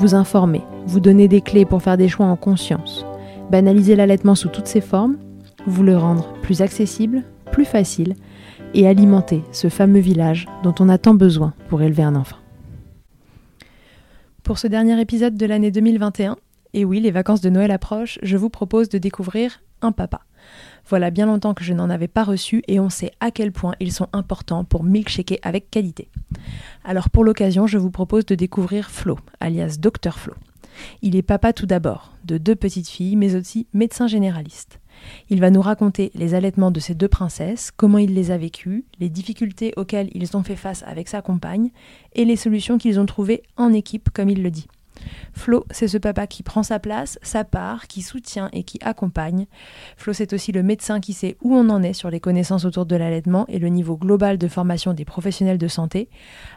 vous informer, vous donner des clés pour faire des choix en conscience, banaliser l'allaitement sous toutes ses formes, vous le rendre plus accessible, plus facile et alimenter ce fameux village dont on a tant besoin pour élever un enfant. Pour ce dernier épisode de l'année 2021, et oui, les vacances de Noël approchent, je vous propose de découvrir un papa. Voilà bien longtemps que je n'en avais pas reçu et on sait à quel point ils sont importants pour milkshaker avec qualité. Alors pour l'occasion, je vous propose de découvrir Flo, alias Dr Flo. Il est papa tout d'abord, de deux petites filles, mais aussi médecin généraliste. Il va nous raconter les allaitements de ses deux princesses, comment il les a vécus, les difficultés auxquelles ils ont fait face avec sa compagne, et les solutions qu'ils ont trouvées en équipe, comme il le dit. Flo, c'est ce papa qui prend sa place, sa part, qui soutient et qui accompagne. Flo, c'est aussi le médecin qui sait où on en est sur les connaissances autour de l'allaitement et le niveau global de formation des professionnels de santé.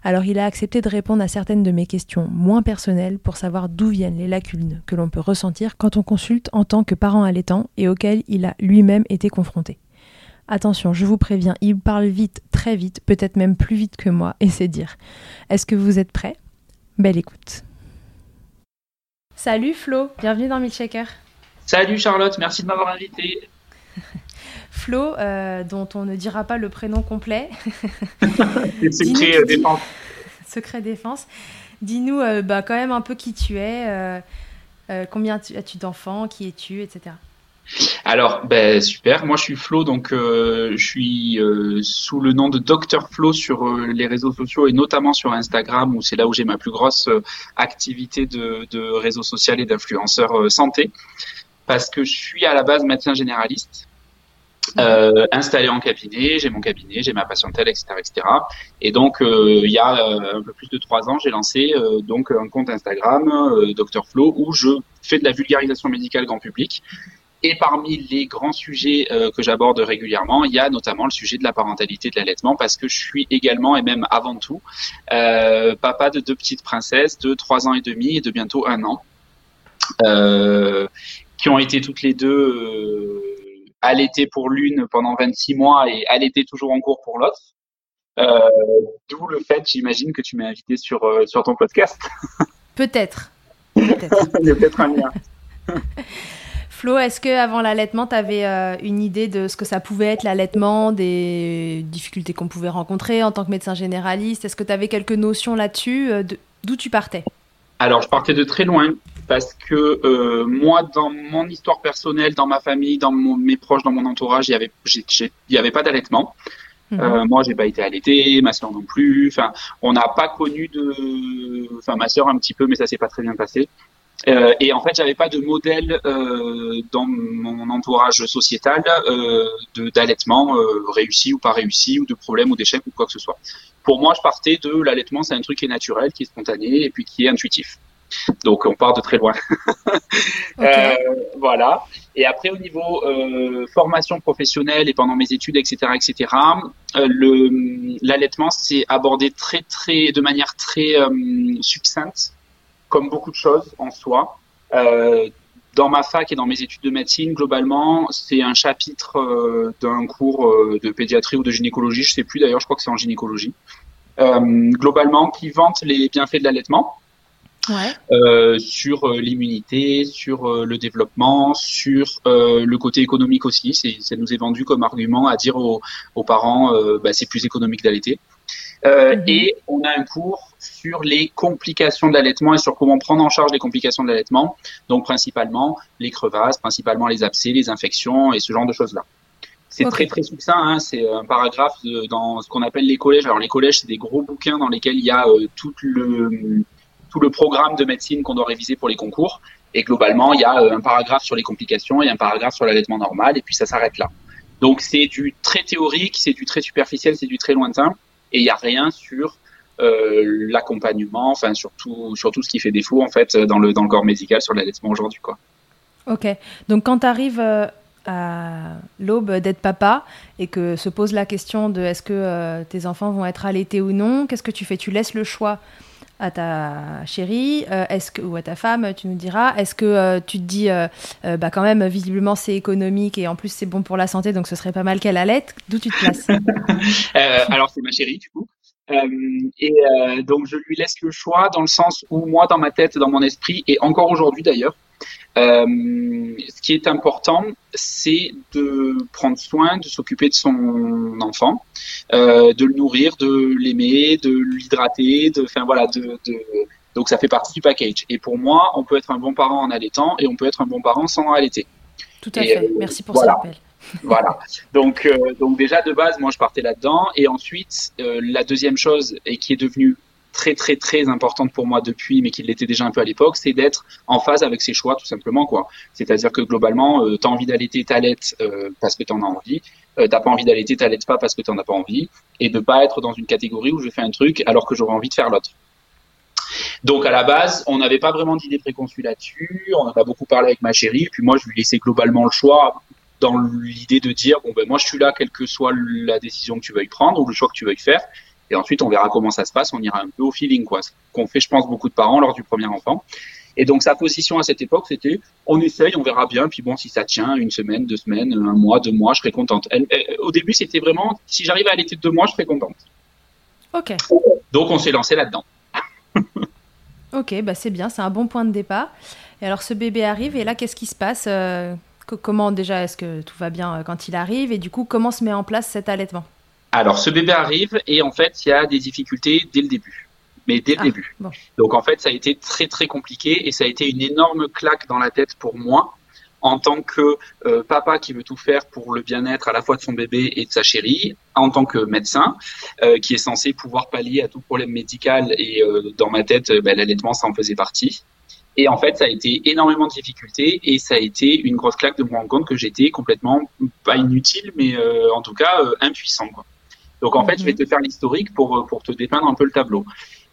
Alors il a accepté de répondre à certaines de mes questions moins personnelles pour savoir d'où viennent les lacunes que l'on peut ressentir quand on consulte en tant que parent allaitant et auxquelles il a lui-même été confronté. Attention, je vous préviens, il parle vite, très vite, peut-être même plus vite que moi, et c'est dire. Est-ce que vous êtes prêts? Belle écoute. Salut Flo, bienvenue dans Milkshaker. Salut Charlotte, merci de m'avoir invité. Flo, euh, dont on ne dira pas le prénom complet. secret euh, défense. Secret défense. Dis-nous euh, bah, quand même un peu qui tu es, combien as-tu d'enfants, qui es-tu, etc. Alors, ben, super. Moi, je suis Flo, donc euh, je suis euh, sous le nom de Dr Flo sur euh, les réseaux sociaux et notamment sur Instagram, où c'est là où j'ai ma plus grosse activité de, de réseau social et d'influenceur santé, parce que je suis à la base médecin généraliste. installé en cabinet, j'ai mon cabinet, j'ai ma patientèle, etc., etc. Et donc, il y a un peu plus de trois ans, j'ai lancé donc un compte Instagram, Dr Flo, où je fais de la vulgarisation médicale grand public et parmi les grands sujets euh, que j'aborde régulièrement, il y a notamment le sujet de la parentalité de l'allaitement, parce que je suis également et même avant tout euh, papa de deux petites princesses de trois ans et demi et de bientôt un an, euh, qui ont été toutes les deux allaitées pour l'une pendant 26 mois et allaitées toujours en cours pour l'autre. D'où le fait, j'imagine, que tu m'as invité sur, sur ton podcast. Peut-être. Peut-être. Il y a peut-être un lien. Flo, est-ce que avant l'allaitement, tu avais euh, une idée de ce que ça pouvait être l'allaitement, des difficultés qu'on pouvait rencontrer en tant que médecin généraliste? Est-ce que tu avais quelques notions là-dessus euh, D'où tu partais? Alors, je partais de très loin parce que euh, moi, dans mon histoire personnelle, dans ma famille, dans mes proches, dans mon entourage, il n'y avait, pas d'allaitement. Mhm. moi, j'ai pas été allaité, ma soeur non plus. Enfin, on n'a pas connu de. Enfin, ma soeur un petit peu, mais ça s'est pas très bien passé. Euh, et en fait, j'avais pas de modèle euh, dans mon entourage sociétal euh, d'allaitement euh, réussi ou pas réussi, ou de problème ou d'échec ou quoi que ce soit. Pour moi, je partais de l'allaitement, c'est un truc qui est naturel, qui est spontané et puis qui est intuitif. Donc, on part de très loin. Euh, voilà. Et après, au niveau euh, formation professionnelle et pendant mes études, etc., etc., l'allaitement, c'est abordé très, très, de manière très succincte comme beaucoup de choses en soi. Euh, dans ma fac et dans mes études de médecine, globalement, c'est un chapitre euh, d'un cours euh, de pédiatrie ou de gynécologie, je sais plus d'ailleurs, je crois que c'est en gynécologie, globalement, qui vante les bienfaits de l'allaitement. Ouais. sur l'immunité, sur le développement, sur le côté économique aussi. Ça nous est vendu comme argument à dire aux, aux parents, bah, c'est plus économique d'allaiter. Mhm. Et on a un cours sur les complications de l'allaitement et sur comment prendre en charge les complications de l'allaitement. Donc principalement les crevasses, principalement les abcès, les infections et ce genre de choses-là. C'est très très succinct, hein. c'est un paragraphe dans ce qu'on appelle les collèges. Alors les collèges, c'est des gros bouquins dans lesquels il y a euh, tout le tout le programme de médecine qu'on doit réviser pour les concours. Et globalement, il y a euh, un paragraphe sur les complications et un paragraphe sur l'allaitement normal, et puis ça s'arrête là. Donc c'est du très théorique, c'est du très superficiel, c'est du très lointain, et il n'y a rien sur euh, l'accompagnement, enfin surtout surtout ce qui fait défaut en fait dans le dans le corps médical sur l'allaitement aujourd'hui quoi. Ok, donc quand tu arrives euh, à l'aube d'être papa et que se pose la question de est-ce que euh, tes enfants vont être allaités ou non, qu'est-ce que tu fais? Tu laisses le choix à ta chérie euh, est-ce que, ou à ta femme, tu nous diras. Est-ce que euh, tu te dis, bah quand même, visiblement c'est économique et en plus c'est bon pour la santé, donc ce serait pas mal qu'elle allaite D'où tu te places Alors c'est ma chérie du coup. et donc je lui laisse le choix dans le sens où moi dans ma tête, dans mon esprit, et encore aujourd'hui d'ailleurs, euh, ce qui est important, c'est de prendre soin, de s'occuper de son enfant, euh, de le nourrir, de l'aimer, de l'hydrater, de, enfin voilà, de, de, donc ça fait partie du package. Et pour moi, on peut être un bon parent en allaitant et on peut être un bon parent sans allaiter. Tout à fait. Euh, Merci pour ce rappel. voilà. Donc, donc déjà de base, moi je partais là-dedans. Et ensuite, la deuxième chose et qui est devenue très très très importante pour moi depuis, mais qui l'était déjà un peu à l'époque, c'est d'être en phase avec ses choix tout simplement quoi. C'est-à-dire que globalement, euh, t'as envie d'allaiter, t'allaites euh, parce que t'en as envie. Euh, t'as pas envie d'allaiter, t'allaites pas parce que t'en as pas envie, et de pas être dans une catégorie où je fais un truc alors que j'aurais envie de faire l'autre. Donc à la base, on n'avait pas vraiment d'idée préconçue là-dessus. On en a beaucoup parlé avec ma chérie, puis moi je lui laissais globalement le choix dans l'idée de dire bon ben moi je suis là quelle que soit la décision que tu veuilles prendre ou le choix que tu veuilles faire et ensuite, on verra comment ça se passe. On ira un peu au feeling, quoi. Ce qu'on fait, je pense, beaucoup de parents lors du premier enfant. Et donc, sa position à cette époque, c'était on essaye, on verra bien. Puis bon, si ça tient une semaine, deux semaines, un mois, deux mois, je serai contente. au début, c'était vraiment si j'arrive à allaiter deux mois, je serai contente. Ok. Donc, on s'est lancé là-dedans. ok, bah c'est bien, c'est un bon point de départ. Et alors, ce bébé arrive, et là, qu'est-ce qui se passe euh, Comment déjà, est-ce que tout va bien euh, quand il arrive? Et du coup, comment se met en place cet allaitement? Alors, ce bébé arrive et en fait, il y a des difficultés dès le début. Mais dès le ah, début. Donc, en fait, ça a été très, très compliqué et ça a été une énorme claque dans la tête pour moi en tant que euh, papa qui veut tout faire pour le bien-être à la fois de son bébé et de sa chérie, en tant que médecin euh, qui est censé pouvoir pallier à tout problème médical et euh, dans ma tête, ben, l'allaitement, ça en faisait partie. Et en fait, ça a été énormément de difficultés et ça a été une grosse claque de me rendre compte que j'étais complètement, pas inutile, mais en tout cas impuissant. Quoi. Donc en fait, je vais mhm. te faire l'historique pour euh, pour te dépeindre un peu le tableau.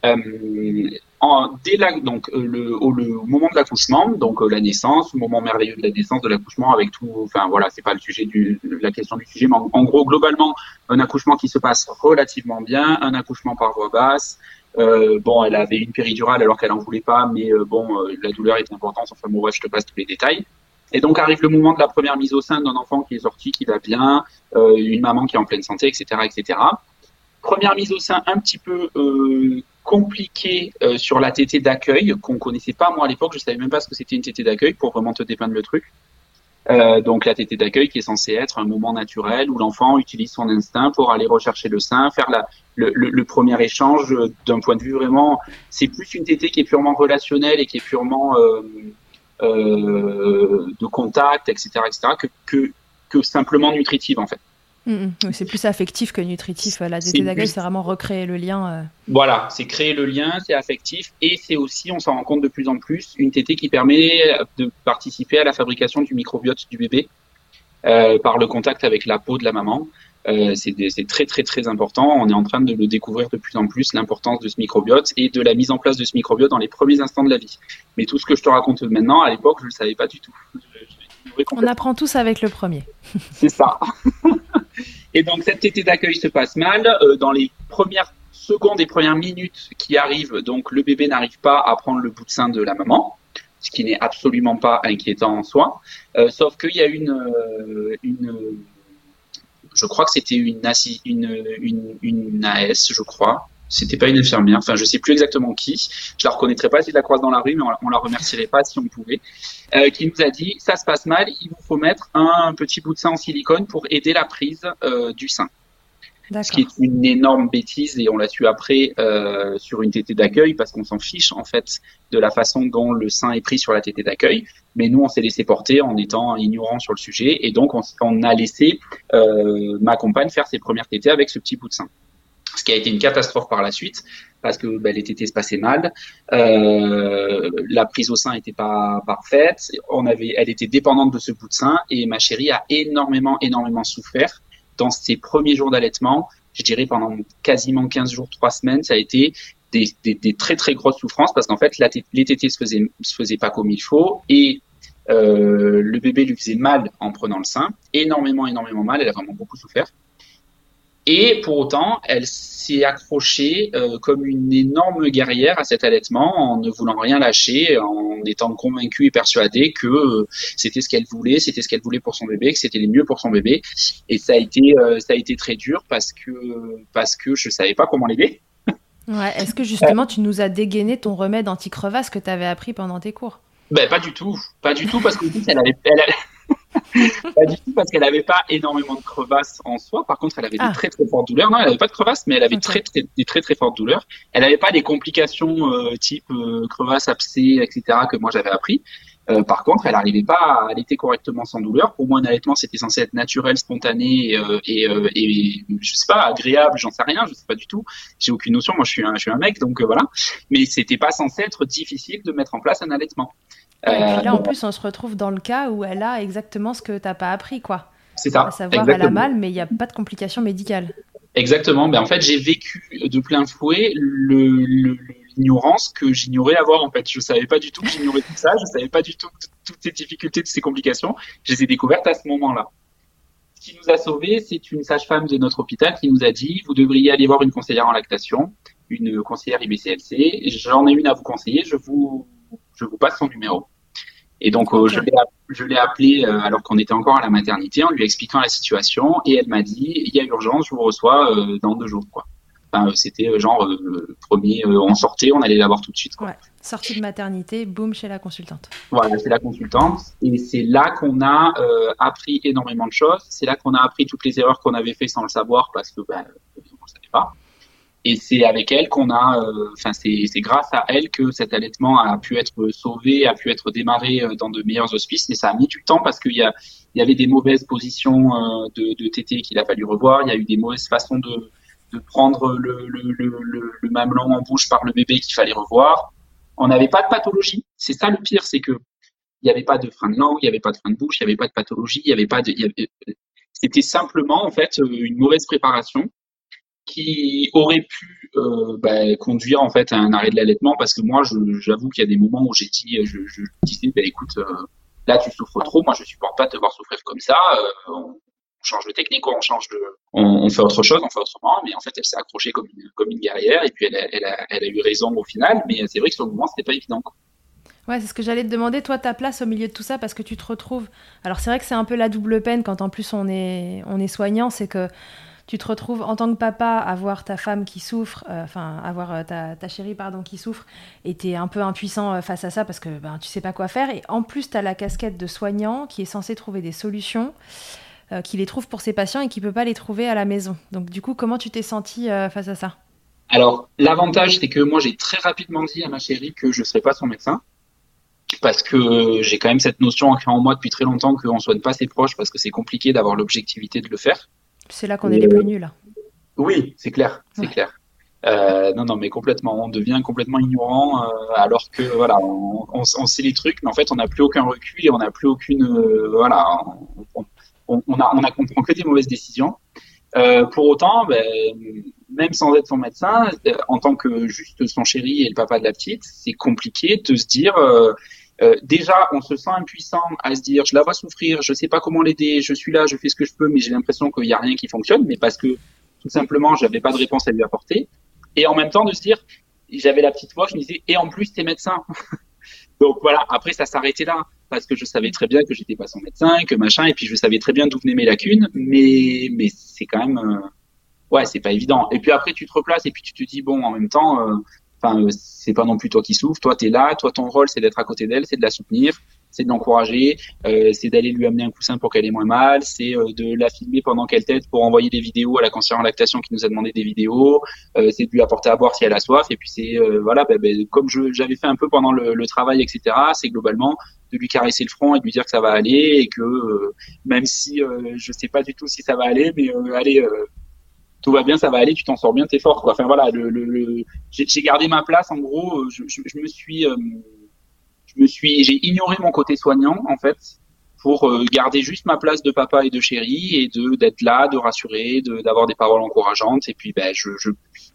Euh, en, dès la, donc euh, le, au, le moment de l'accouchement, donc la naissance, le moment merveilleux de la naissance, de l'accouchement, avec tout, enfin voilà, c'est pas le sujet du la question du sujet, mais en, gros globalement un accouchement qui se passe relativement bien, un accouchement par voie basse. Euh, bon, elle avait une péridurale alors qu'elle en voulait pas, mais bon, la douleur était importante. Enfin bon, bref, je te passe tous les détails. Et donc arrive le moment de la première mise au sein d'un enfant qui est sorti, qui va bien, euh, une maman qui est en pleine santé, etc., etc. Première mise au sein un petit peu euh, compliquée euh, sur la tétée d'accueil qu'on connaissait pas moi à l'époque. Je savais même pas ce que c'était une tétée d'accueil pour vraiment te dépeindre le truc. Euh, donc la tétée d'accueil qui est censée être un moment naturel où l'enfant utilise son instinct pour aller rechercher le sein, faire le, le, premier échange d'un point de vue vraiment. C'est plus une tétée qui est purement relationnelle et qui est purement de contact, etc., etc., que, que, que simplement nutritive en fait. Mm, mm. c'est plus affectif que nutritif. La DT d'accueil, c'est vraiment recréer le lien. Euh. Voilà, c'est créer le lien, c'est affectif et c'est aussi, on s'en rend compte de plus en plus, une tétée qui permet de participer à la fabrication du microbiote du bébé euh, par le contact avec la peau de la maman. Euh, c'est très très très important. On est en train de le découvrir de plus en plus, l'importance de ce microbiote et de la mise en place de ce microbiote dans les premiers instants de la vie. Mais tout ce que je te raconte maintenant, à l'époque, je ne le savais pas du tout. On apprend tous avec le premier. c'est ça. et donc cette tétée d'accueil se passe mal. Euh, dans les premières secondes et premières minutes qui arrivent, donc le bébé n'arrive pas à prendre le bout de sein de la maman ce qui n'est absolument pas inquiétant en soi, euh, sauf qu'il y a une, une je crois que c'était une, AS, je crois. C'était pas une infirmière, enfin je sais plus exactement qui. Je la reconnaîtrais pas si je la croise dans la rue, mais on, la remercierait pas si on pouvait. Euh, qui nous a dit ça se passe mal, il vous faut mettre un petit bout de sein en silicone pour aider la prise euh, du sein. Ce qui est une énorme bêtise et on l'a su après euh, sur une tétée d'accueil parce qu'on s'en fiche en fait de la façon dont le sein est pris sur la tétée d'accueil. Mais nous, on s'est laissé porter en étant ignorant sur le sujet et donc on, on a laissé euh, ma compagne faire ses premières tétées avec ce petit bout de sein. Ce qui a été une catastrophe par la suite parce que ben, les tétées se passaient mal, euh, la prise au sein n'était pas parfaite, on avait, elle était dépendante de ce bout de sein et ma chérie a énormément, énormément souffert dans ses premiers jours d'allaitement, je dirais pendant quasiment 15 jours, 3 semaines, ça a été des, très très grosses souffrances parce qu'en fait les tétés se faisaient, se faisaient pas comme il faut et euh, le bébé lui faisait mal en prenant le sein, énormément énormément mal, elle a vraiment beaucoup souffert. Et pour autant, elle s'est accrochée euh, comme une énorme guerrière à cet allaitement en ne voulant rien lâcher, en étant convaincue et persuadée que euh, c'était ce qu'elle voulait, c'était ce qu'elle voulait pour son bébé, que c'était le mieux pour son bébé. Et ça a été, euh, ça a été très dur parce que parce que je savais pas comment l'aider. Ouais. Est-ce que justement tu nous as dégainé ton remède anti-crevasse que tu avais appris pendant tes cours? Ben pas du tout, pas du tout parce que elle avait, elle, pas du tout parce qu'elle n'avait pas énormément de crevasses en soi. Par contre, elle avait des ah. très très fortes douleurs. Non, elle n'avait pas de crevasses, mais elle avait très, très, des très très fortes douleurs. Elle n'avait pas des complications euh, type euh, crevasse, abcès, etc. que moi j'avais appris. Euh, par contre, elle n'arrivait pas à allaiter correctement sans douleur. Pour moi, un allaitement, c'était censé être naturel, spontané et, et, je sais pas, agréable, j'en sais rien, je sais pas du tout. J'ai aucune notion. Moi, je suis un, je suis un mec, donc voilà. Mais c'était pas censé être difficile de mettre en place un allaitement et puis là, en euh, plus, on se retrouve dans le cas où elle a exactement ce que tu n'as pas appris, quoi. C'est ça. À savoir, elle a mal, mais il n'y a pas de complications médicales. Exactement. Ben, en fait, j'ai vécu de plein fouet l'ignorance que j'ignorais avoir. En fait, je savais pas du tout que j'ignorais tout ça. Je savais pas du tout toutes ces difficultés, toutes ces complications. Je les ai découvertes à ce moment-là. Ce qui nous a sauvés, c'est une sage-femme de notre hôpital qui nous a dit vous devriez aller voir une conseillère en lactation, une conseillère IBCLC. J'en ai une à vous conseiller. Je vous je vous passe son numéro. Et donc, euh, je l'ai appelé euh, alors qu'on était encore à la maternité en lui expliquant la situation et elle m'a dit il y a urgence, je vous reçois euh, dans deux jours. Quoi. Enfin, c'était genre premier, on sortait, on allait la voir tout de suite. Quoi. sortie de maternité, boum, chez la consultante. Voilà, c'est la consultante. Et c'est là qu'on a appris énormément de choses. C'est là qu'on a appris toutes les erreurs qu'on avait fait sans le savoir parce que ben, on ne savait pas. Et c'est avec elle qu'on a, euh, enfin c'est grâce à elle que cet allaitement a pu être sauvé, a pu être démarré euh, dans de meilleurs hospices. Mais ça a mis du temps parce qu'il y, a, il y avait des mauvaises positions euh, de, de tété qu'il a fallu revoir. Il y a eu des mauvaises façons de, de prendre le, le, le, le, mamelon en bouche par le bébé qu'il fallait revoir. On n'avait pas de pathologie. C'est ça le pire, c'est que il n'y avait pas de frein de langue, il n'y avait pas de frein de bouche, il n'y avait pas de pathologie, il n'y avait pas de. C'était simplement en fait une mauvaise préparation qui aurait pu euh, bah, conduire en fait à un arrêt de l'allaitement parce que moi j'avoue qu'il y a des moments où j'ai dit je, disais bah, écoute euh, là tu souffres trop moi je supporte pas de te voir souffrir comme ça euh, change de technique on change de on, fait autre chose on fait autrement mais en fait elle s'est accrochée comme une comme une guerrière et puis elle a, elle a, elle a eu raison au final mais c'est vrai que sur le moment c'était pas évident Ouais, c'est ce que j'allais te demander, toi, ta place au milieu de tout ça, parce que tu te retrouves. Alors, c'est vrai que c'est un peu la double peine quand en plus on est, on est soignant, c'est que tu te retrouves en tant que papa à voir ta femme qui souffre, euh, enfin, à voir euh, ta, chérie, pardon, qui souffre, et tu es un peu impuissant euh, face à ça parce que ben, tu sais pas quoi faire. Et en plus, tu as la casquette de soignant qui est censé trouver des solutions, qui les trouve pour ses patients et qui peut pas les trouver à la maison. Donc, du coup, comment tu t'es senti face à ça? Alors, l'avantage, c'est que moi, j'ai très rapidement dit à ma chérie que je ne serais pas son médecin parce que j'ai quand même cette notion en moi depuis très longtemps qu'on ne soigne pas ses proches parce que c'est compliqué d'avoir l'objectivité de le faire. C'est là qu'on est les plus nuls. Là. Oui, c'est clair, c'est clair. Euh, non, non, mais complètement. On devient complètement ignorant euh, alors que voilà, on, sait les trucs, mais en fait, on n'a plus aucun recul et on n'a plus aucune, euh, voilà, on, on, a, on a comprend que des mauvaises décisions. pour autant, ben, même sans être son médecin, en tant que juste son chéri et le papa de la petite, c'est compliqué de se dire euh, déjà, on se sent impuissant à se dire, je la vois souffrir, je sais pas comment l'aider, je suis là, je fais ce que je peux, mais j'ai l'impression qu'il y a rien qui fonctionne, mais parce que tout simplement, j'avais pas de réponse à lui apporter. Et en même temps, de se dire, j'avais la petite voix, je me disais, et en plus, t'es médecin. Donc voilà, après, ça s'arrêtait là, parce que je savais très bien que j'étais pas son médecin, que machin, et puis je savais très bien d'où venaient mes lacunes, mais, mais c'est quand même, euh, ouais, c'est pas évident. Et puis après, tu te replaces, et puis tu te dis, bon, en même temps, euh, Enfin, euh, c'est pas non plus toi qui souffres. Toi, tu es là. Toi, ton rôle, c'est d'être à côté d'elle, c'est de la soutenir. C'est de l'encourager, euh, c'est d'aller lui amener un coussin pour qu'elle ait moins mal, c'est euh, de la filmer pendant qu'elle tête pour envoyer des vidéos à la conseillère en lactation qui nous a demandé des vidéos, euh, c'est de lui apporter à boire si elle a soif, et puis c'est voilà, ben, ben, comme j'avais fait un peu pendant le, le travail, etc. C'est globalement de lui caresser le front et de lui dire que ça va aller et que même si je sais pas du tout si ça va aller, mais allez tout va bien, ça va aller, tu t'en sors bien, t'es fort. Quoi. Enfin voilà, le, le, j'ai gardé ma place. En gros, je, je, je me suis me suis, j'ai ignoré mon côté soignant en fait pour euh, garder juste ma place de papa et de chérie et de d'être là, de rassurer, de d'avoir des paroles encourageantes. Et puis ben je je,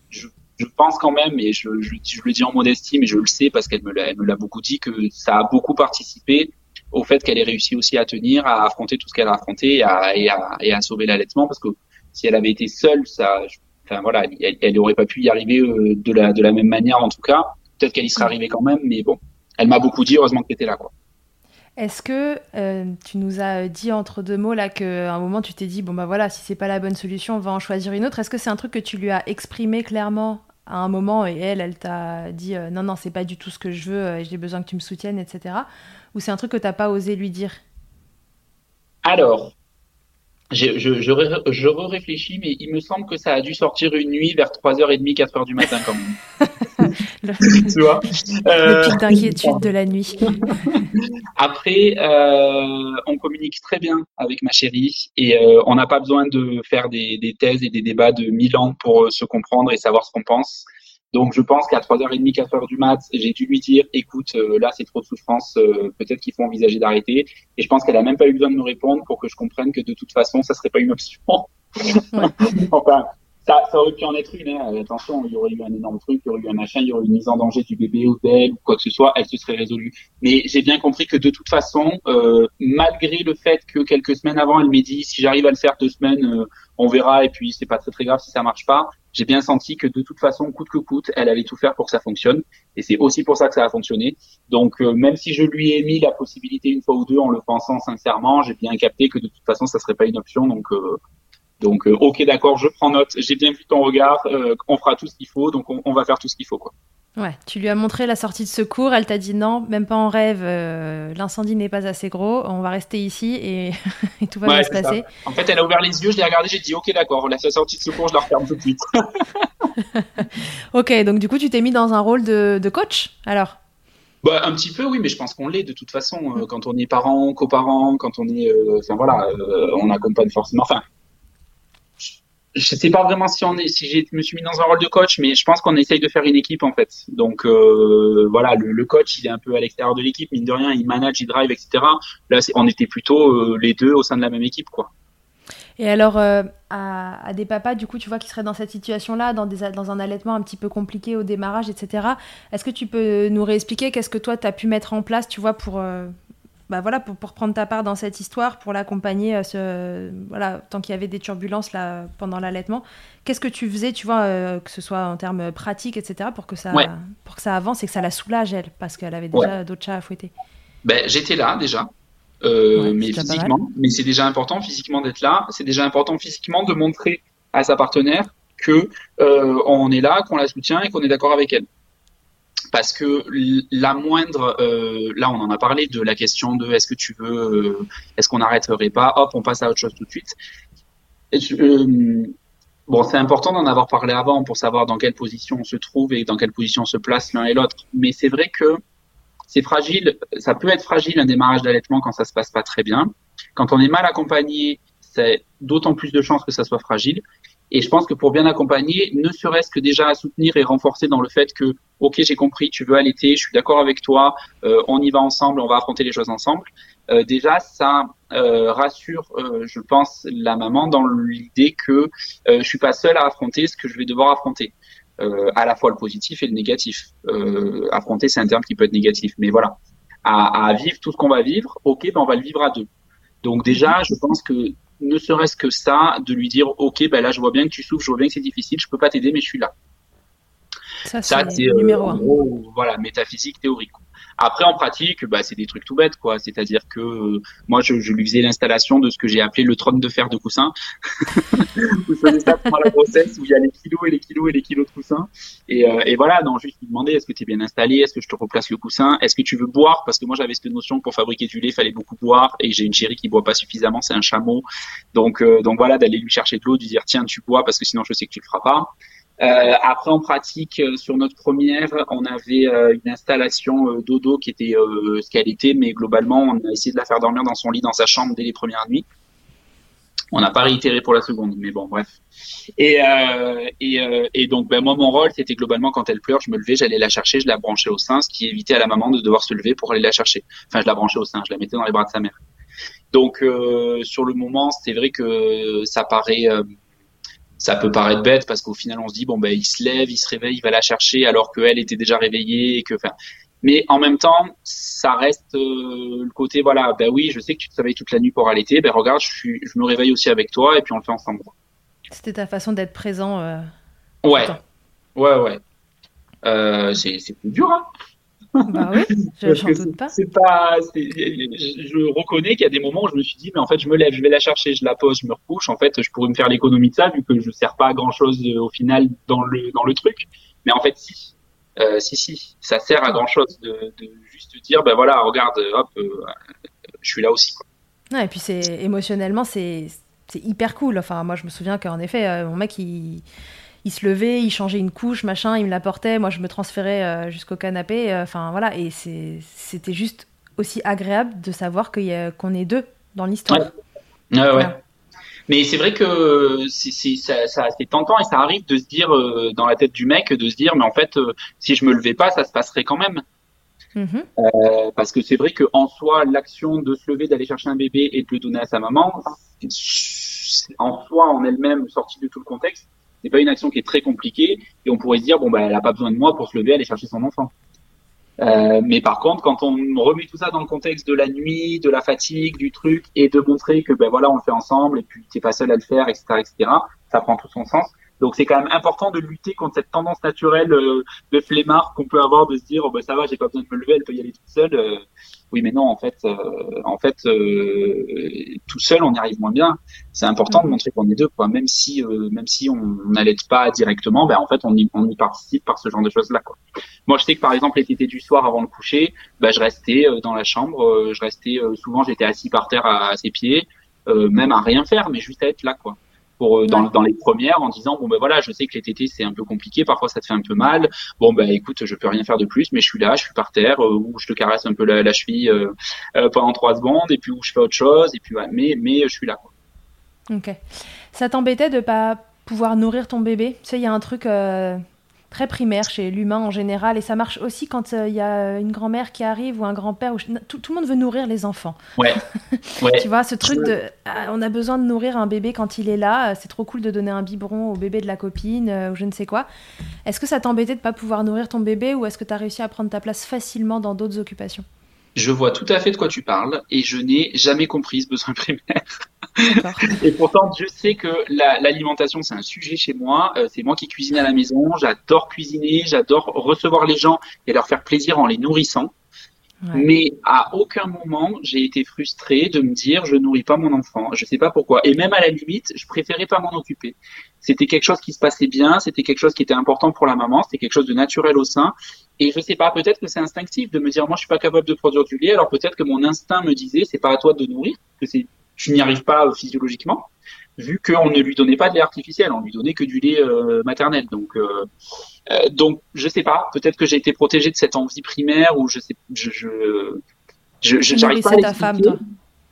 je, je pense quand même, et je, je, je, le dis en modestie, mais je le sais parce qu'elle me l'a, me l'a beaucoup dit que ça a beaucoup participé au fait qu'elle ait réussi aussi à tenir, à affronter tout ce qu'elle a affronté et à, et à, et à sauver l'allaitement parce que si elle avait été seule, ça, enfin voilà, elle, n'aurait pas pu y arriver euh, de la de la même manière en tout cas. Peut-être qu'elle y serait arrivée quand même, mais bon, elle m'a beaucoup dit, heureusement que tu étais là. Quoi. Est-ce que euh, tu nous as dit entre deux mots là qu'à un moment tu t'es dit bon bah voilà si c'est pas la bonne solution on va en choisir une autre Est-ce que c'est un truc que tu lui as exprimé clairement à un moment et elle elle t'a dit euh, non non c'est pas du tout ce que je veux euh, j'ai besoin que tu me soutiennes etc. Ou c'est un truc que t'as pas osé lui dire? Alors je, je, je, réfléchis mais il me semble que ça a dû sortir une nuit vers 3h30 4h du matin quand même. tu vois euh... Le d'inquiétude de la nuit. Après, euh, on communique très bien avec ma chérie et euh, on n'a pas besoin de faire des, des, thèses et des débats de mille ans pour se comprendre et savoir ce qu'on pense. Donc je pense qu'à 3h30, 4h du mat, j'ai dû lui dire écoute, euh, là c'est trop de souffrance, euh, peut-être qu'il faut envisager d'arrêter. Et je pense qu'elle a même pas eu besoin de me répondre pour que je comprenne que de toute façon, ça serait pas une option. enfin, ça, ça, aurait pu en être une. Hein. Attention, il y aurait eu un énorme truc, il y aurait eu un machin, il y aurait eu une mise en danger du bébé ou d'elle ou quoi que ce soit, elle se serait résolue. Mais j'ai bien compris que de toute façon, euh, malgré le fait que quelques semaines avant, elle m'ait dit si j'arrive à le faire deux semaines, euh, on verra et puis c'est pas très très grave si ça marche pas. J'ai bien senti que de toute façon, coûte que coûte, elle allait tout faire pour que ça fonctionne. Et c'est aussi pour ça que ça a fonctionné. Donc euh, même si je lui ai mis la possibilité une fois ou deux en le pensant sincèrement, j'ai bien capté que de toute façon, ça serait pas une option. Donc euh, donc, euh, ok, d'accord, je prends note. J'ai bien vu ton regard. Euh, on fera tout ce qu'il faut. Donc, on, va faire tout ce qu'il faut, quoi. Ouais, tu lui as montré la sortie de secours. Elle t'a dit non, même pas en rêve. Euh, l'incendie n'est pas assez gros. On va rester ici et, tout va bien se passer. En fait, elle a ouvert les yeux. Je l'ai regardé. J'ai dit ok, d'accord. La sortie de secours, je la referme tout de suite. ok, donc du coup, tu t'es mis dans un rôle de, coach, alors? Bah, un petit peu, oui, mais je pense qu'on l'est de toute façon. Quand on est parent, coparent, quand on est, enfin voilà, on accompagne forcément. Enfin, je sais pas vraiment si on est, si je me suis mis dans un rôle de coach, mais je pense qu'on essaye de faire une équipe en fait. Donc euh, voilà, le, coach il est un peu à l'extérieur de l'équipe, mine de rien, il manage, il drive, etc. Là, on était plutôt euh, les deux au sein de la même équipe, quoi. Et alors, euh, à, des papas, du coup, tu vois, qui seraient dans cette situation-là, dans, des, dans un allaitement un petit peu compliqué au démarrage, etc., est-ce que tu peux nous réexpliquer qu'est-ce que toi, tu as pu mettre en place, tu vois, pour, bah voilà, pour, pour, prendre ta part dans cette histoire, pour l'accompagner, euh, ce, voilà, tant qu'il y avait des turbulences là, pendant l'allaitement. Qu'est-ce que tu faisais, tu vois, euh, que ce soit en termes pratiques, etc., pour que, ça, pour que ça avance et que ça la soulage, elle, parce qu'elle avait déjà d'autres chats à fouetter? Ben, J'étais là déjà, euh, mais physiquement, mais c'est déjà important physiquement d'être là. C'est déjà important physiquement de montrer à sa partenaire que on est là, qu'on la soutient et qu'on est d'accord avec elle parce que la moindre, euh, là on en a parlé de la question de est-ce que tu veux, euh, est-ce qu'on arrêterait pas, hop on passe à autre chose tout de suite. Euh, bon c'est important d'en avoir parlé avant pour savoir dans quelle position on se trouve et dans quelle position on se place l'un et l'autre, mais c'est vrai que c'est fragile, ça peut être fragile un démarrage d'allaitement quand ça se passe pas très bien. Quand on est mal accompagné, c'est d'autant plus de chances que ça soit fragile. Et je pense que pour bien accompagner, ne serait-ce que déjà à soutenir et renforcer dans le fait que, ok, j'ai compris, tu veux allaiter, je suis d'accord avec toi, euh, on y va ensemble, on va affronter les choses ensemble. Euh, déjà, ça euh, rassure, je pense, la maman dans l'idée que euh, je suis pas seul à affronter ce que je vais devoir affronter. à la fois le positif et le négatif. affronter, c'est un terme qui peut être négatif, mais voilà. À, à vivre tout ce qu'on va vivre, ok, ben on va le vivre à deux. Donc déjà, je pense que ne serait-ce que ça, de lui dire, ok, ben là, je vois bien que tu souffres, je vois bien que c'est difficile, je peux pas t'aider, mais je suis là. Ça, c'est euh, numéro un. voilà, métaphysique, théorique. Après, en pratique, bah, c'est des trucs tout bêtes, quoi. C'est-à-dire que euh, moi, je, je, lui faisais l'installation de ce que j'ai appelé le trône de fer de coussin. Vous ça pendant la grossesse où il y a les kilos et les kilos et les kilos de coussin. Et, euh, et voilà, non, juste lui demander est-ce que tu es bien installé, est-ce que je te replace le coussin, est-ce que tu veux boire? Parce que moi, j'avais cette notion que pour fabriquer du lait, il fallait beaucoup boire. Et j'ai une chérie qui boit pas suffisamment, c'est un chameau. Donc, euh, donc voilà, d'aller lui chercher de l'eau, de lui dire tiens, tu bois parce que sinon, je sais que tu le feras pas. Euh, après, en pratique, euh, sur notre première, on avait euh, une installation euh, dodo qui était ce qu'elle était, mais globalement, on a essayé de la faire dormir dans son lit, dans sa chambre dès les premières nuits. On n'a pas réitéré pour la seconde, mais bon, bref. Et, et, et donc, ben, moi, mon rôle, c'était globalement quand elle pleure, je me levais, j'allais la chercher, je la branchais au sein, ce qui évitait à la maman de devoir se lever pour aller la chercher. Enfin, je la branchais au sein, je la mettais dans les bras de sa mère. Donc, sur le moment, c'est vrai que ça paraît ça peut paraître bête parce qu'au final on se dit bon ben il se lève, il se réveille, il va la chercher alors qu'elle était déjà réveillée et que enfin mais en même temps ça reste euh, le côté voilà ben oui je sais que tu te réveilles toute la nuit pour allaiter ben regarde je suis je me réveille aussi avec toi et puis on le fait ensemble. C'était ta façon d'être présent. Euh, ouais. ouais ouais euh, c'est c'est plus dur hein. Bah oui, je doute pas. C'est pas, je reconnais qu'il y a des moments où je me suis dit, mais en fait, je me lève, je vais la chercher, je la pose, je me recouche. En fait, je pourrais me faire l'économie de ça vu que je sers pas à grand chose euh, au final dans le dans le truc. Mais en fait, si, euh, si, si, ça sert à grand chose de, de juste dire, ben voilà, regarde, hop, euh, je suis là aussi. Quoi. Ouais, et puis c'est émotionnellement, c'est c'est hyper cool. Enfin, moi, je me souviens qu'en effet, mon mec, il il se levait, il changeait une couche, machin, il me l'apportait, moi je me transférais euh, jusqu'au canapé, euh, enfin voilà, et c'était juste aussi agréable de savoir qu'on est deux dans l'histoire. Ouais. ouais. Mais c'est vrai que c'est tentant et ça arrive de se dire euh, dans la tête du mec de se dire mais en fait si je me levais pas ça se passerait quand même. Mm-hmm. parce que c'est vrai que en soi l'action de se lever d'aller chercher un bébé et de le donner à sa maman en soi en elle-même sortie de tout le contexte c'est pas une action qui est très compliquée et on pourrait se dire bon bah elle a pas besoin de moi pour se lever aller chercher son enfant. Euh, mais par contre, quand on remet tout ça dans le contexte de la nuit, de la fatigue, du truc, et de montrer que ben voilà, on le fait ensemble, et puis t'es pas seul à le faire, etc., etc., ça prend tout son sens. Donc c'est quand même important de lutter contre cette tendance naturelle euh, de flemmard qu'on peut avoir de se dire oh ben ça va, j'ai pas besoin de me lever, elle peut y aller toute seule. Euh, oui, mais non, en fait, euh, en fait, euh, tout seul, on y arrive moins bien. C'est important de mhm. montrer qu'on est deux, quoi. Même si, euh, même si on n'allait pas directement, ben en fait, on y, on y participe par ce genre de choses-là, quoi. Moi, je sais que par exemple, les tétés du soir avant le coucher, ben, je restais dans la chambre, je restais souvent, j'étais assis par terre à, à ses pieds, même à rien faire, mais juste à être là, quoi. Euh, dans, dans, les premières en disant bon ben voilà je sais que les tétés c'est un peu compliqué parfois ça te fait un peu mal. Bon ben écoute je peux rien faire de plus mais je suis là je suis par terre euh, ou je te caresse un peu la, la cheville euh, pendant trois secondes et puis où je fais autre chose et puis mais mais je suis là ok. Ça t'embêtait de pas pouvoir nourrir ton bébé? Tu sais il y a un truc très primaire chez l'humain en général. Et ça marche aussi quand il y a une grand-mère qui arrive ou un grand-père. Tout, tout, le monde veut nourrir les enfants. Ouais. tu vois, ce truc de. Ah, on a besoin de nourrir un bébé quand il est là. C'est trop cool de donner un biberon au bébé de la copine euh, ou je ne sais quoi. Est-ce que ça t'embêtait de pas pouvoir nourrir ton bébé ou est-ce que tu as réussi à prendre ta place facilement dans d'autres occupations? Je vois tout à fait de quoi tu parles et je n'ai jamais compris ce besoin primaire. et pourtant, je sais que l'alimentation, c'est un sujet chez moi. Euh, c'est moi qui cuisine à la maison. J'adore cuisiner, j'adore recevoir les gens et leur faire plaisir en les nourrissant. Mais à aucun moment j'ai été frustré de me dire je nourris pas mon enfant. Je sais pas pourquoi. Et même à la limite, je préférais pas m'en occuper. C'était quelque chose qui se passait bien, c'était quelque chose qui était important pour la maman, c'était quelque chose de naturel au sein. Et je sais pas, peut-être que c'est instinctif de me dire moi je suis pas capable de produire du lait, alors peut-être que mon instinct me disait c'est pas à toi de nourrir, que c'est je n'y arrive pas euh, physiologiquement, vu qu'on ne lui donnait pas de lait artificiel, on lui donnait que du lait euh, maternel. Donc, euh, euh, donc je sais pas. Peut-être que j'ai été protégé de cette envie primaire ou je sais, je, je, je, j'arrive pas à ta femme, toi.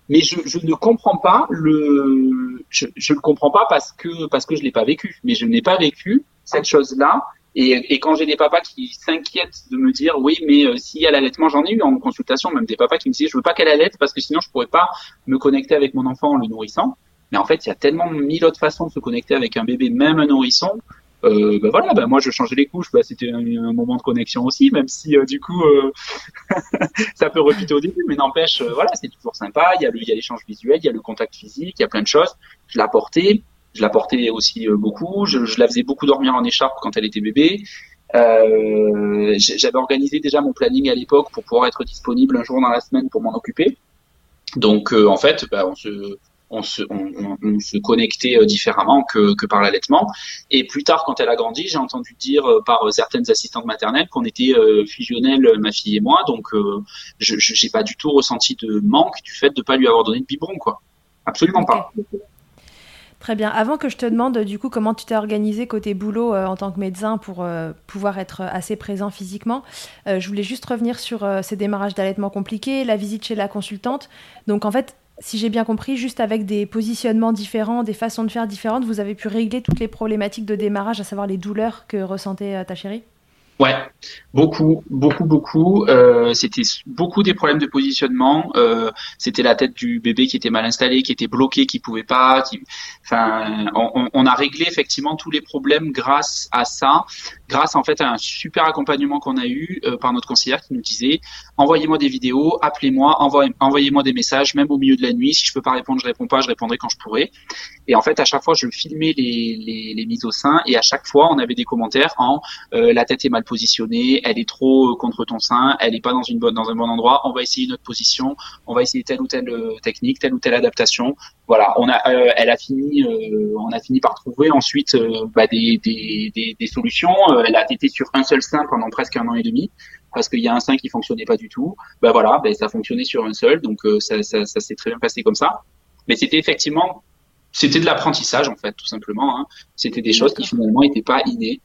Mais je, je ne comprends pas le, je, je ne comprends pas parce que parce que je l'ai pas vécu. Mais je n'ai pas vécu cette chose-là et, et, quand j'ai des papas qui s'inquiètent de me dire oui, mais euh, s'il y a l'allaitement, j'en ai eu en consultation même des papas qui me disaient je veux pas qu'elle allaite parce que sinon je pourrais pas me connecter avec mon enfant en le nourrissant. Mais en fait, il y a tellement mille autres façons de se connecter avec un bébé, même un nourrisson. Euh, ben voilà, ben moi je changeais les couches, ben c'était un, moment de connexion aussi, même si euh, du coup euh, ça peut rebuter au début, mais n'empêche, euh, voilà, c'est toujours sympa. Il y a il y a l'échange visuel, il y a le contact physique, il y a plein de choses. Je l'apportais, je la portais aussi euh, beaucoup. Je, je, la faisais beaucoup dormir en écharpe quand elle était bébé. J'avais organisé déjà mon planning à l'époque pour pouvoir être disponible un jour dans la semaine pour m'en occuper. Donc en fait, bah, on se on se, on, se connectait euh, différemment que, par l'allaitement. Et plus tard, quand elle a grandi, j'ai entendu dire euh, par euh, certaines assistantes maternelles qu'on était fusionnelles, ma fille et moi. Donc, je n'ai pas du tout ressenti de manque du fait de ne pas lui avoir donné de biberon, quoi. Absolument pas. Très bien. Avant que je te demande du coup comment tu t'es organisé côté boulot en tant que médecin pour pouvoir être assez présent physiquement, je voulais juste revenir sur ces démarrages d'allaitement compliqués, la visite chez la consultante. Donc en fait, si j'ai bien compris, juste avec des positionnements différents, des façons de faire différentes, vous avez pu régler toutes les problématiques de démarrage, à savoir les douleurs que ressentait euh, ta chérie? Ouais, beaucoup, beaucoup, beaucoup. Euh, c'était beaucoup des problèmes de positionnement. Euh, c'était la tête du bébé qui était mal installée, qui était bloquée, qui pouvait pas. On, a réglé effectivement tous les problèmes grâce à ça, grâce en fait à un super accompagnement qu'on a eu euh, par notre conseillère qui nous disait envoyez-moi des vidéos, appelez-moi, envoyez-moi des messages, même au milieu de la nuit. Si je peux pas répondre, je réponds pas, je répondrai quand je pourrai. Et en fait, à chaque fois, je filmais les, les, mises au sein et à chaque fois, on avait des commentaires en euh, la tête est mal positionnée, elle est trop euh, contre ton sein, elle est pas dans une bonne dans un bon endroit. On va essayer une autre position, on va essayer telle ou telle technique, telle ou telle adaptation. Voilà, on a, elle a fini, on a fini par trouver ensuite bah, des, des, des, solutions. Elle a été sur un seul sein pendant presque un an et demi parce qu'il y a un sein qui fonctionnait pas du tout. Bah voilà, ben ça fonctionnait sur un seul, donc ça, ça, ça s'est très bien passé comme ça. Mais c'était effectivement c'était de l'apprentissage en fait, tout simplement. Hein. C'était des choses qui finalement n'étaient pas innées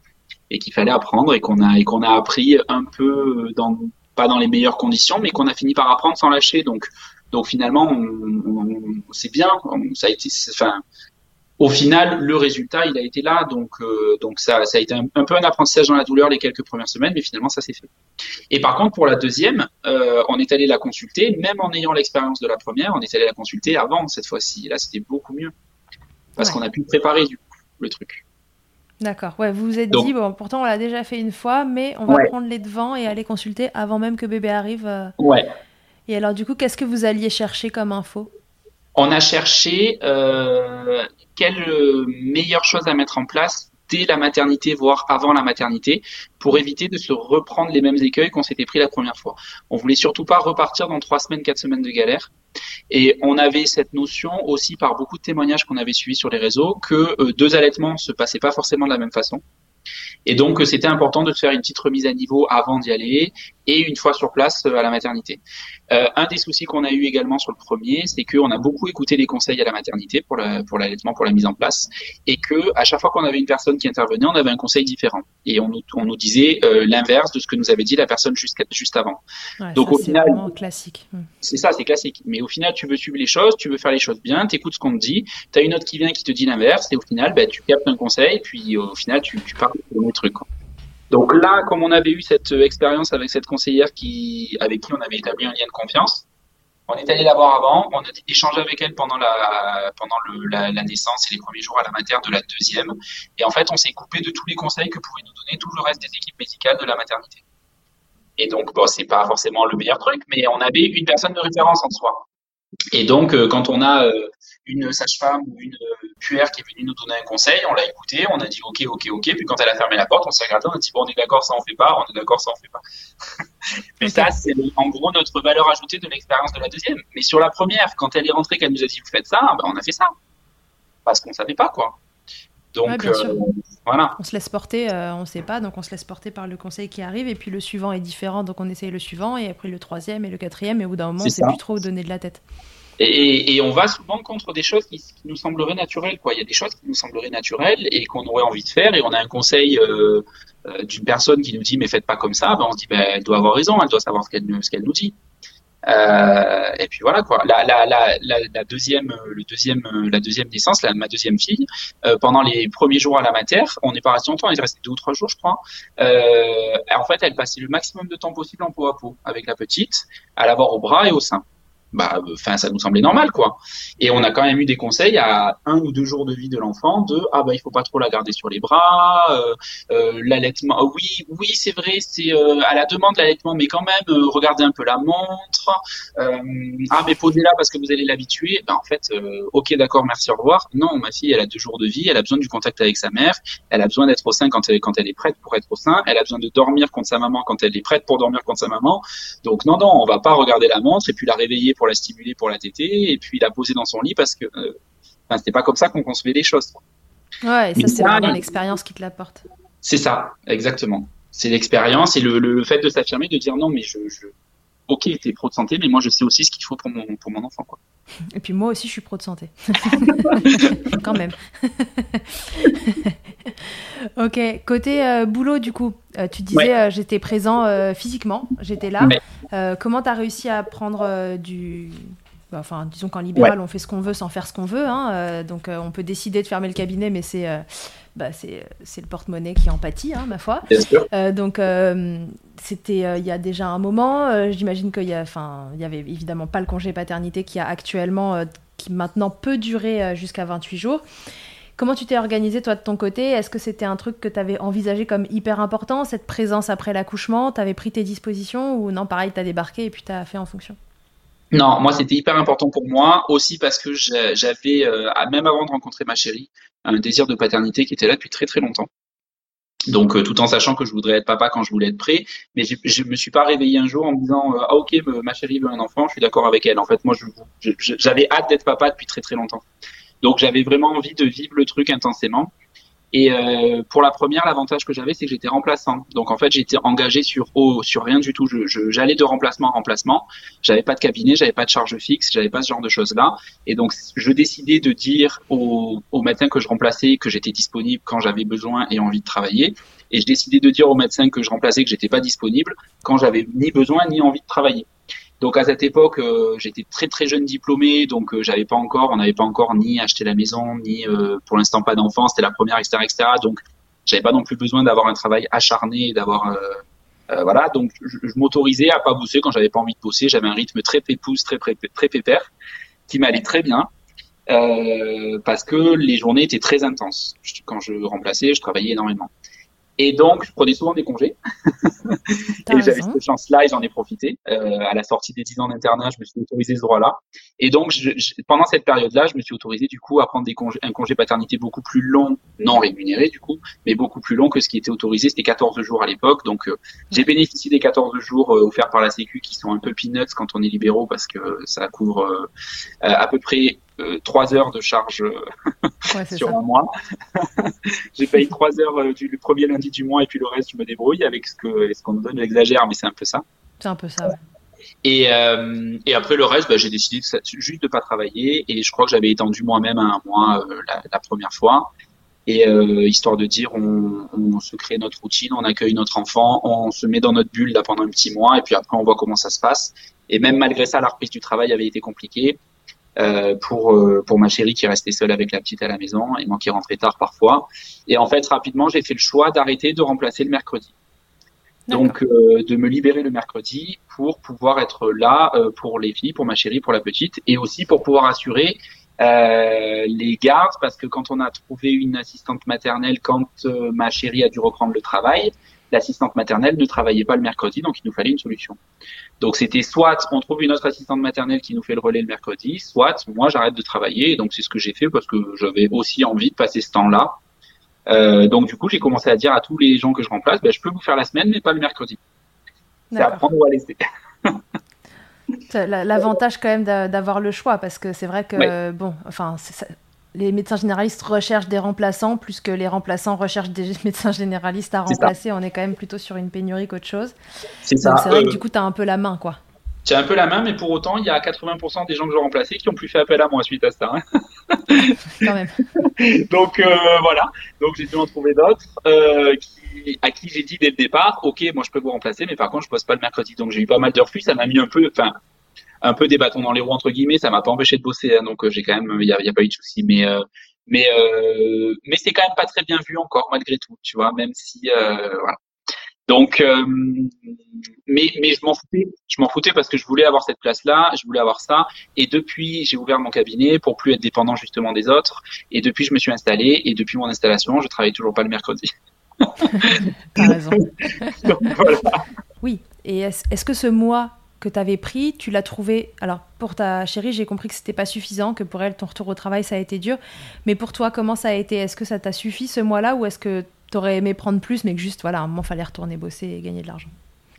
et qu'il fallait apprendre et qu'on a et qu'on a appris un peu dans pas dans les meilleures conditions, mais qu'on a fini par apprendre sans lâcher. Donc donc finalement, c'est bien. ça a été, enfin, au final, le résultat, il a été là. Donc, euh, donc ça, ça a été un, peu un apprentissage dans la douleur les quelques premières semaines, mais finalement, ça s'est fait. Et par contre, pour la deuxième, euh, on est allé la consulter, même en ayant l'expérience de la première, on est allé la consulter avant cette fois-ci. Là, c'était beaucoup mieux parce qu'on a pu préparer du coup, le truc. D'accord. Ouais, vous vous êtes dit, bon, pourtant on l'a déjà fait une fois, mais on va prendre les devants et aller consulter avant même que bébé arrive. Euh. Ouais. Et alors, du coup, qu'est-ce que vous alliez chercher comme info? On a cherché euh, quelle meilleure chose à mettre en place dès la maternité, voire avant la maternité, pour éviter de se reprendre les mêmes écueils qu'on s'était pris la première fois. On voulait surtout pas repartir dans trois semaines, quatre semaines de galère. Et on avait cette notion aussi par beaucoup de témoignages qu'on avait suivis sur les réseaux que euh, deux allaitements se passaient pas forcément de la même façon. Et donc, c'était important de faire une petite remise à niveau avant d'y aller et une fois sur place euh, à la maternité. Euh, un des soucis qu'on a eu également sur le premier, c'est qu'on a beaucoup écouté les conseils à la maternité pour la, pour l'allaitement, pour la mise en place, et que à chaque fois qu'on avait une personne qui intervenait, on avait un conseil différent. Et on nous, on nous disait euh, l'inverse de ce que nous avait dit la personne juste, juste avant. Donc au final, classique. Hmm. C'est ça, c'est classique. Mais au final, tu veux suivre les choses, tu veux faire les choses bien, tu écoutes ce qu'on te dit, tu as une autre qui vient qui te dit l'inverse, et au final, ben, tu captes un conseil, puis au final, tu, tu parles de truc. Quoi. Donc là, comme on avait eu cette euh, expérience avec cette conseillère qui, avec qui on avait établi un lien de confiance, on est allé la voir avant, on a échangé avec elle pendant la pendant la, la, naissance et les premiers jours à la mater de la deuxième. Et en fait, on s'est coupé de tous les conseils que pouvaient nous donner tout le reste des équipes médicales de la maternité. Et donc, bon, c'est pas forcément le meilleur truc, mais on avait une personne de référence en soi. Et donc, euh, quand on a euh, une sage-femme ou une euh, puère qui est venue nous donner un conseil, on l'a écouté, on a dit ok, ok, ok. Puis quand elle a fermé la porte, on s'est regardé, on a dit bon, on est d'accord, ça on fait pas, on est d'accord, ça on fait pas. Mais ça, c'est en gros notre valeur ajoutée de l'expérience de la deuxième. Mais sur la première, quand elle est rentrée, qu'elle nous a dit vous faites ça, ben, on a fait ça. Parce qu'on savait pas quoi. Donc voilà. On se laisse porter, on ne sait pas, donc on se laisse porter par le conseil qui arrive, et puis le suivant est différent, donc on essaye le suivant, et après le troisième et le quatrième, et au bout d'un moment, on ne sait plus trop où donner de la tête. Et, et, on va souvent contre des choses qui, nous sembleraient naturelles. Quoi. Il y a des choses qui nous sembleraient naturelles et qu'on aurait envie de faire, et on a un conseil euh, euh, d'une personne qui nous dit mais faites pas comme ça. Ben, on se dit ben, elle doit avoir raison, elle doit savoir ce qu'elle nous dit. Euh, et puis voilà quoi. La, la, la, la, deuxième, le deuxième, la deuxième naissance, ma deuxième fille, euh, pendant les premiers jours à la mater, on n'est pas resté longtemps, on est resté deux ou trois jours, je crois. Euh, en fait, elle passait le maximum de temps possible en peau à peau avec la petite, à l'avoir au bras et au sein. Bah, enfin, ça nous semblait normal, quoi. Et on a quand même eu des conseils à un ou deux jours de vie de l'enfant de ah bah il faut pas trop la garder sur les bras, euh, euh, l'allaitement. Ah oui, oui, c'est vrai, c'est euh, à la demande l'allaitement, mais quand même euh, regardez un peu la montre. Euh, ah mais posez-la parce que vous allez l'habituer. Ben en fait, ok, d'accord, merci, au revoir. Non, ma fille, elle a deux jours de vie, elle a besoin du contact avec sa mère, elle a besoin d'être au sein quand elle quand elle est prête pour être au sein, elle a besoin de dormir contre sa maman quand elle est prête pour dormir contre sa maman. Donc non non, on va pas regarder la montre et puis la réveiller pour la stimuler, pour la téter, et puis la poser dans son lit parce que euh, enfin, c'était pas comme ça qu'on concevait les choses. Ouais, et ça, c'est vraiment l'expérience qui te l'apporte. C'est ça, exactement. C'est l'expérience et le, le, fait de s'affirmer, de dire non, mais je, je... ok, t'es pro de santé, mais moi je sais aussi ce qu'il faut pour mon, pour mon enfant. Quoi. Et puis moi aussi, je suis pro de santé. Quand même. ok, côté euh, boulot, du coup, euh, tu disais euh, j'étais présent physiquement, j'étais là. comment tu as réussi à prendre du. Bah, enfin, disons qu'en libéral, on fait ce qu'on veut sans faire ce qu'on veut. Hein, donc, on peut décider de fermer le cabinet, mais c'est bah, c'est le porte-monnaie qui en pâtit, hein, ma foi. donc, c'était il y a déjà un moment. J'imagine qu'il y avait évidemment pas le congé paternité qui a actuellement, qui maintenant peut durer jusqu'à 28 jours. Comment tu t'es organisé toi de ton côté? Est-ce que c'était un truc que tu avais envisagé comme hyper important, cette présence après l'accouchement? Tu avais pris tes dispositions ou non, pareil, tu as débarqué et puis tu as fait en fonction non, moi c'était hyper important pour moi aussi parce que j'avais, euh, même avant de rencontrer ma chérie, un désir de paternité qui était là depuis très très longtemps. Donc, euh, tout en sachant que je voudrais être papa quand je voulais être prêt, mais je me suis pas réveillé un jour en me disant euh, ah ok ma chérie veut un enfant, je suis d'accord avec elle. En fait, moi, j'avais hâte d'être papa depuis très très longtemps. Donc j'avais vraiment envie de vivre le truc intensément. Et euh, pour la première, l'avantage que j'avais, c'est que j'étais remplaçant. Donc en fait, j'étais engagé sur sur rien du tout. J'allais de remplacement en remplacement. J'avais pas de cabinet, j'avais pas de charge fixe, j'avais pas ce genre de choses là. Et donc je décidais de dire au, au médecin que je remplaçais que j'étais disponible quand j'avais besoin et envie de travailler. Et je décidais de dire au médecin que je remplaçais que j'étais pas disponible quand j'avais ni besoin ni envie de travailler. Donc à cette époque, euh, j'étais très très jeune diplômé, donc euh, j'avais pas encore, on n'avait pas encore ni acheté la maison, ni euh, pour l'instant pas d'enfant, c'était la première, etc., etc. Donc j'avais pas non plus besoin d'avoir un travail acharné, d'avoir voilà. Donc je, m'autorisais à pas bosser quand j'avais pas envie de bosser. J'avais un rythme très pépouze, très très, très pépère, qui m'allait très bien. parce que les journées étaient très intenses. Quand je remplaçais, je travaillais énormément. Et donc, je prenais souvent des congés. et j'avais cette chance-là et j'en ai profité. Euh, à la sortie des 10 ans d'internat, je me suis autorisé ce droit-là. Et donc, je, pendant cette période-là, je me suis autorisé du coup à prendre des congés, un congé paternité beaucoup plus long, non rémunéré du coup, mais beaucoup plus long que ce qui était autorisé. C'était 14 jours à l'époque. Donc, euh, j'ai bénéficié des 14 jours euh, offerts par la Sécu qui sont un peu peanuts quand on est libéraux parce que ça couvre euh, à peu près trois heures de charge euh, sur un mois. j'ai payé trois heures euh, du le premier lundi du mois et puis le reste je me débrouille avec ce que ce qu'on me donne. J'exagère, mais c'est un peu ça. C'est un peu ça. Ouais. Et, euh, et après le reste, bah, j'ai décidé de, juste de pas travailler et je crois que j'avais étendu moi-même un mois la, la, première fois. Et euh, histoire de dire, on, on, se crée notre routine, on accueille notre enfant, on se met dans notre bulle là pendant un petit mois et puis après on voit comment ça se passe. Et même malgré ça, la reprise du travail avait été compliquée. Euh, pour euh, pour ma chérie qui restait seule avec la petite à la maison et moi qui rentrais tard parfois. Et en fait, rapidement, j'ai fait le choix d'arrêter de remplacer le mercredi. Donc, euh, de me libérer le mercredi pour pouvoir être là pour les filles, pour ma chérie, pour la petite, et aussi pour pouvoir assurer euh, les gardes, parce que quand on a trouvé une assistante maternelle, quand ma chérie a dû reprendre le travail, l'assistante maternelle ne travaillait pas le mercredi, donc il nous fallait une solution. Donc c'était soit on trouve une autre assistante maternelle qui nous fait le relais le mercredi, soit moi j'arrête de travailler. Et donc c'est ce que j'ai fait parce que j'avais aussi envie de passer ce temps-là. Euh, donc du coup j'ai commencé à dire à tous les gens que je remplace, ben, je peux vous faire la semaine mais pas le mercredi. C'est à prendre ou à laisser. L'avantage quand même d'avoir le choix parce que c'est vrai que bon, enfin les médecins généralistes recherchent des remplaçants plus que les remplaçants recherchent des médecins généralistes à remplacer. On est quand même plutôt sur une pénurie qu'autre chose. C'est ça. C'est vrai que euh, du coup, tu as un peu la main, quoi. Tu as un peu la main, mais pour autant, il y a 80% des gens que j'ai remplacés qui ont plus fait appel à moi suite à ça. Hein. quand même. Donc euh, voilà. Donc j'ai dû en trouver d'autres euh, à qui j'ai dit dès le départ, ok, moi je peux vous remplacer, mais par contre je pose pas le mercredi. Donc j'ai eu pas mal de refus. Ça m'a mis un peu, enfin un peu des bâtons dans les roues entre guillemets. Ça m'a pas empêché de bosser, hein, donc euh, j'ai quand même, il y a, y a, pas eu de souci. Mais euh, mais euh, mais c'est quand même pas très bien vu encore malgré tout, tu vois. Même si voilà. Donc, euh, mais, mais je m'en foutais. Je m'en foutais parce que je voulais avoir cette place-là, je voulais avoir ça. Et depuis, j'ai ouvert mon cabinet pour plus être dépendant justement des autres. Et depuis, je me suis installé. Et depuis mon installation, je travaille toujours pas le mercredi. T'as raison. voilà. Oui. Et est-ce que ce mois que tu avais pris, tu l'as trouvé. Alors, pour ta chérie, j'ai compris que c'était pas suffisant, que pour elle, ton retour au travail, ça a été dur. Mais pour toi, comment ça a été? Est-ce que ça t'a suffi ce mois-là ou est-ce que tu aurais aimé prendre plus, mais que juste, voilà, à un moment, fallait retourner bosser et gagner de l'argent?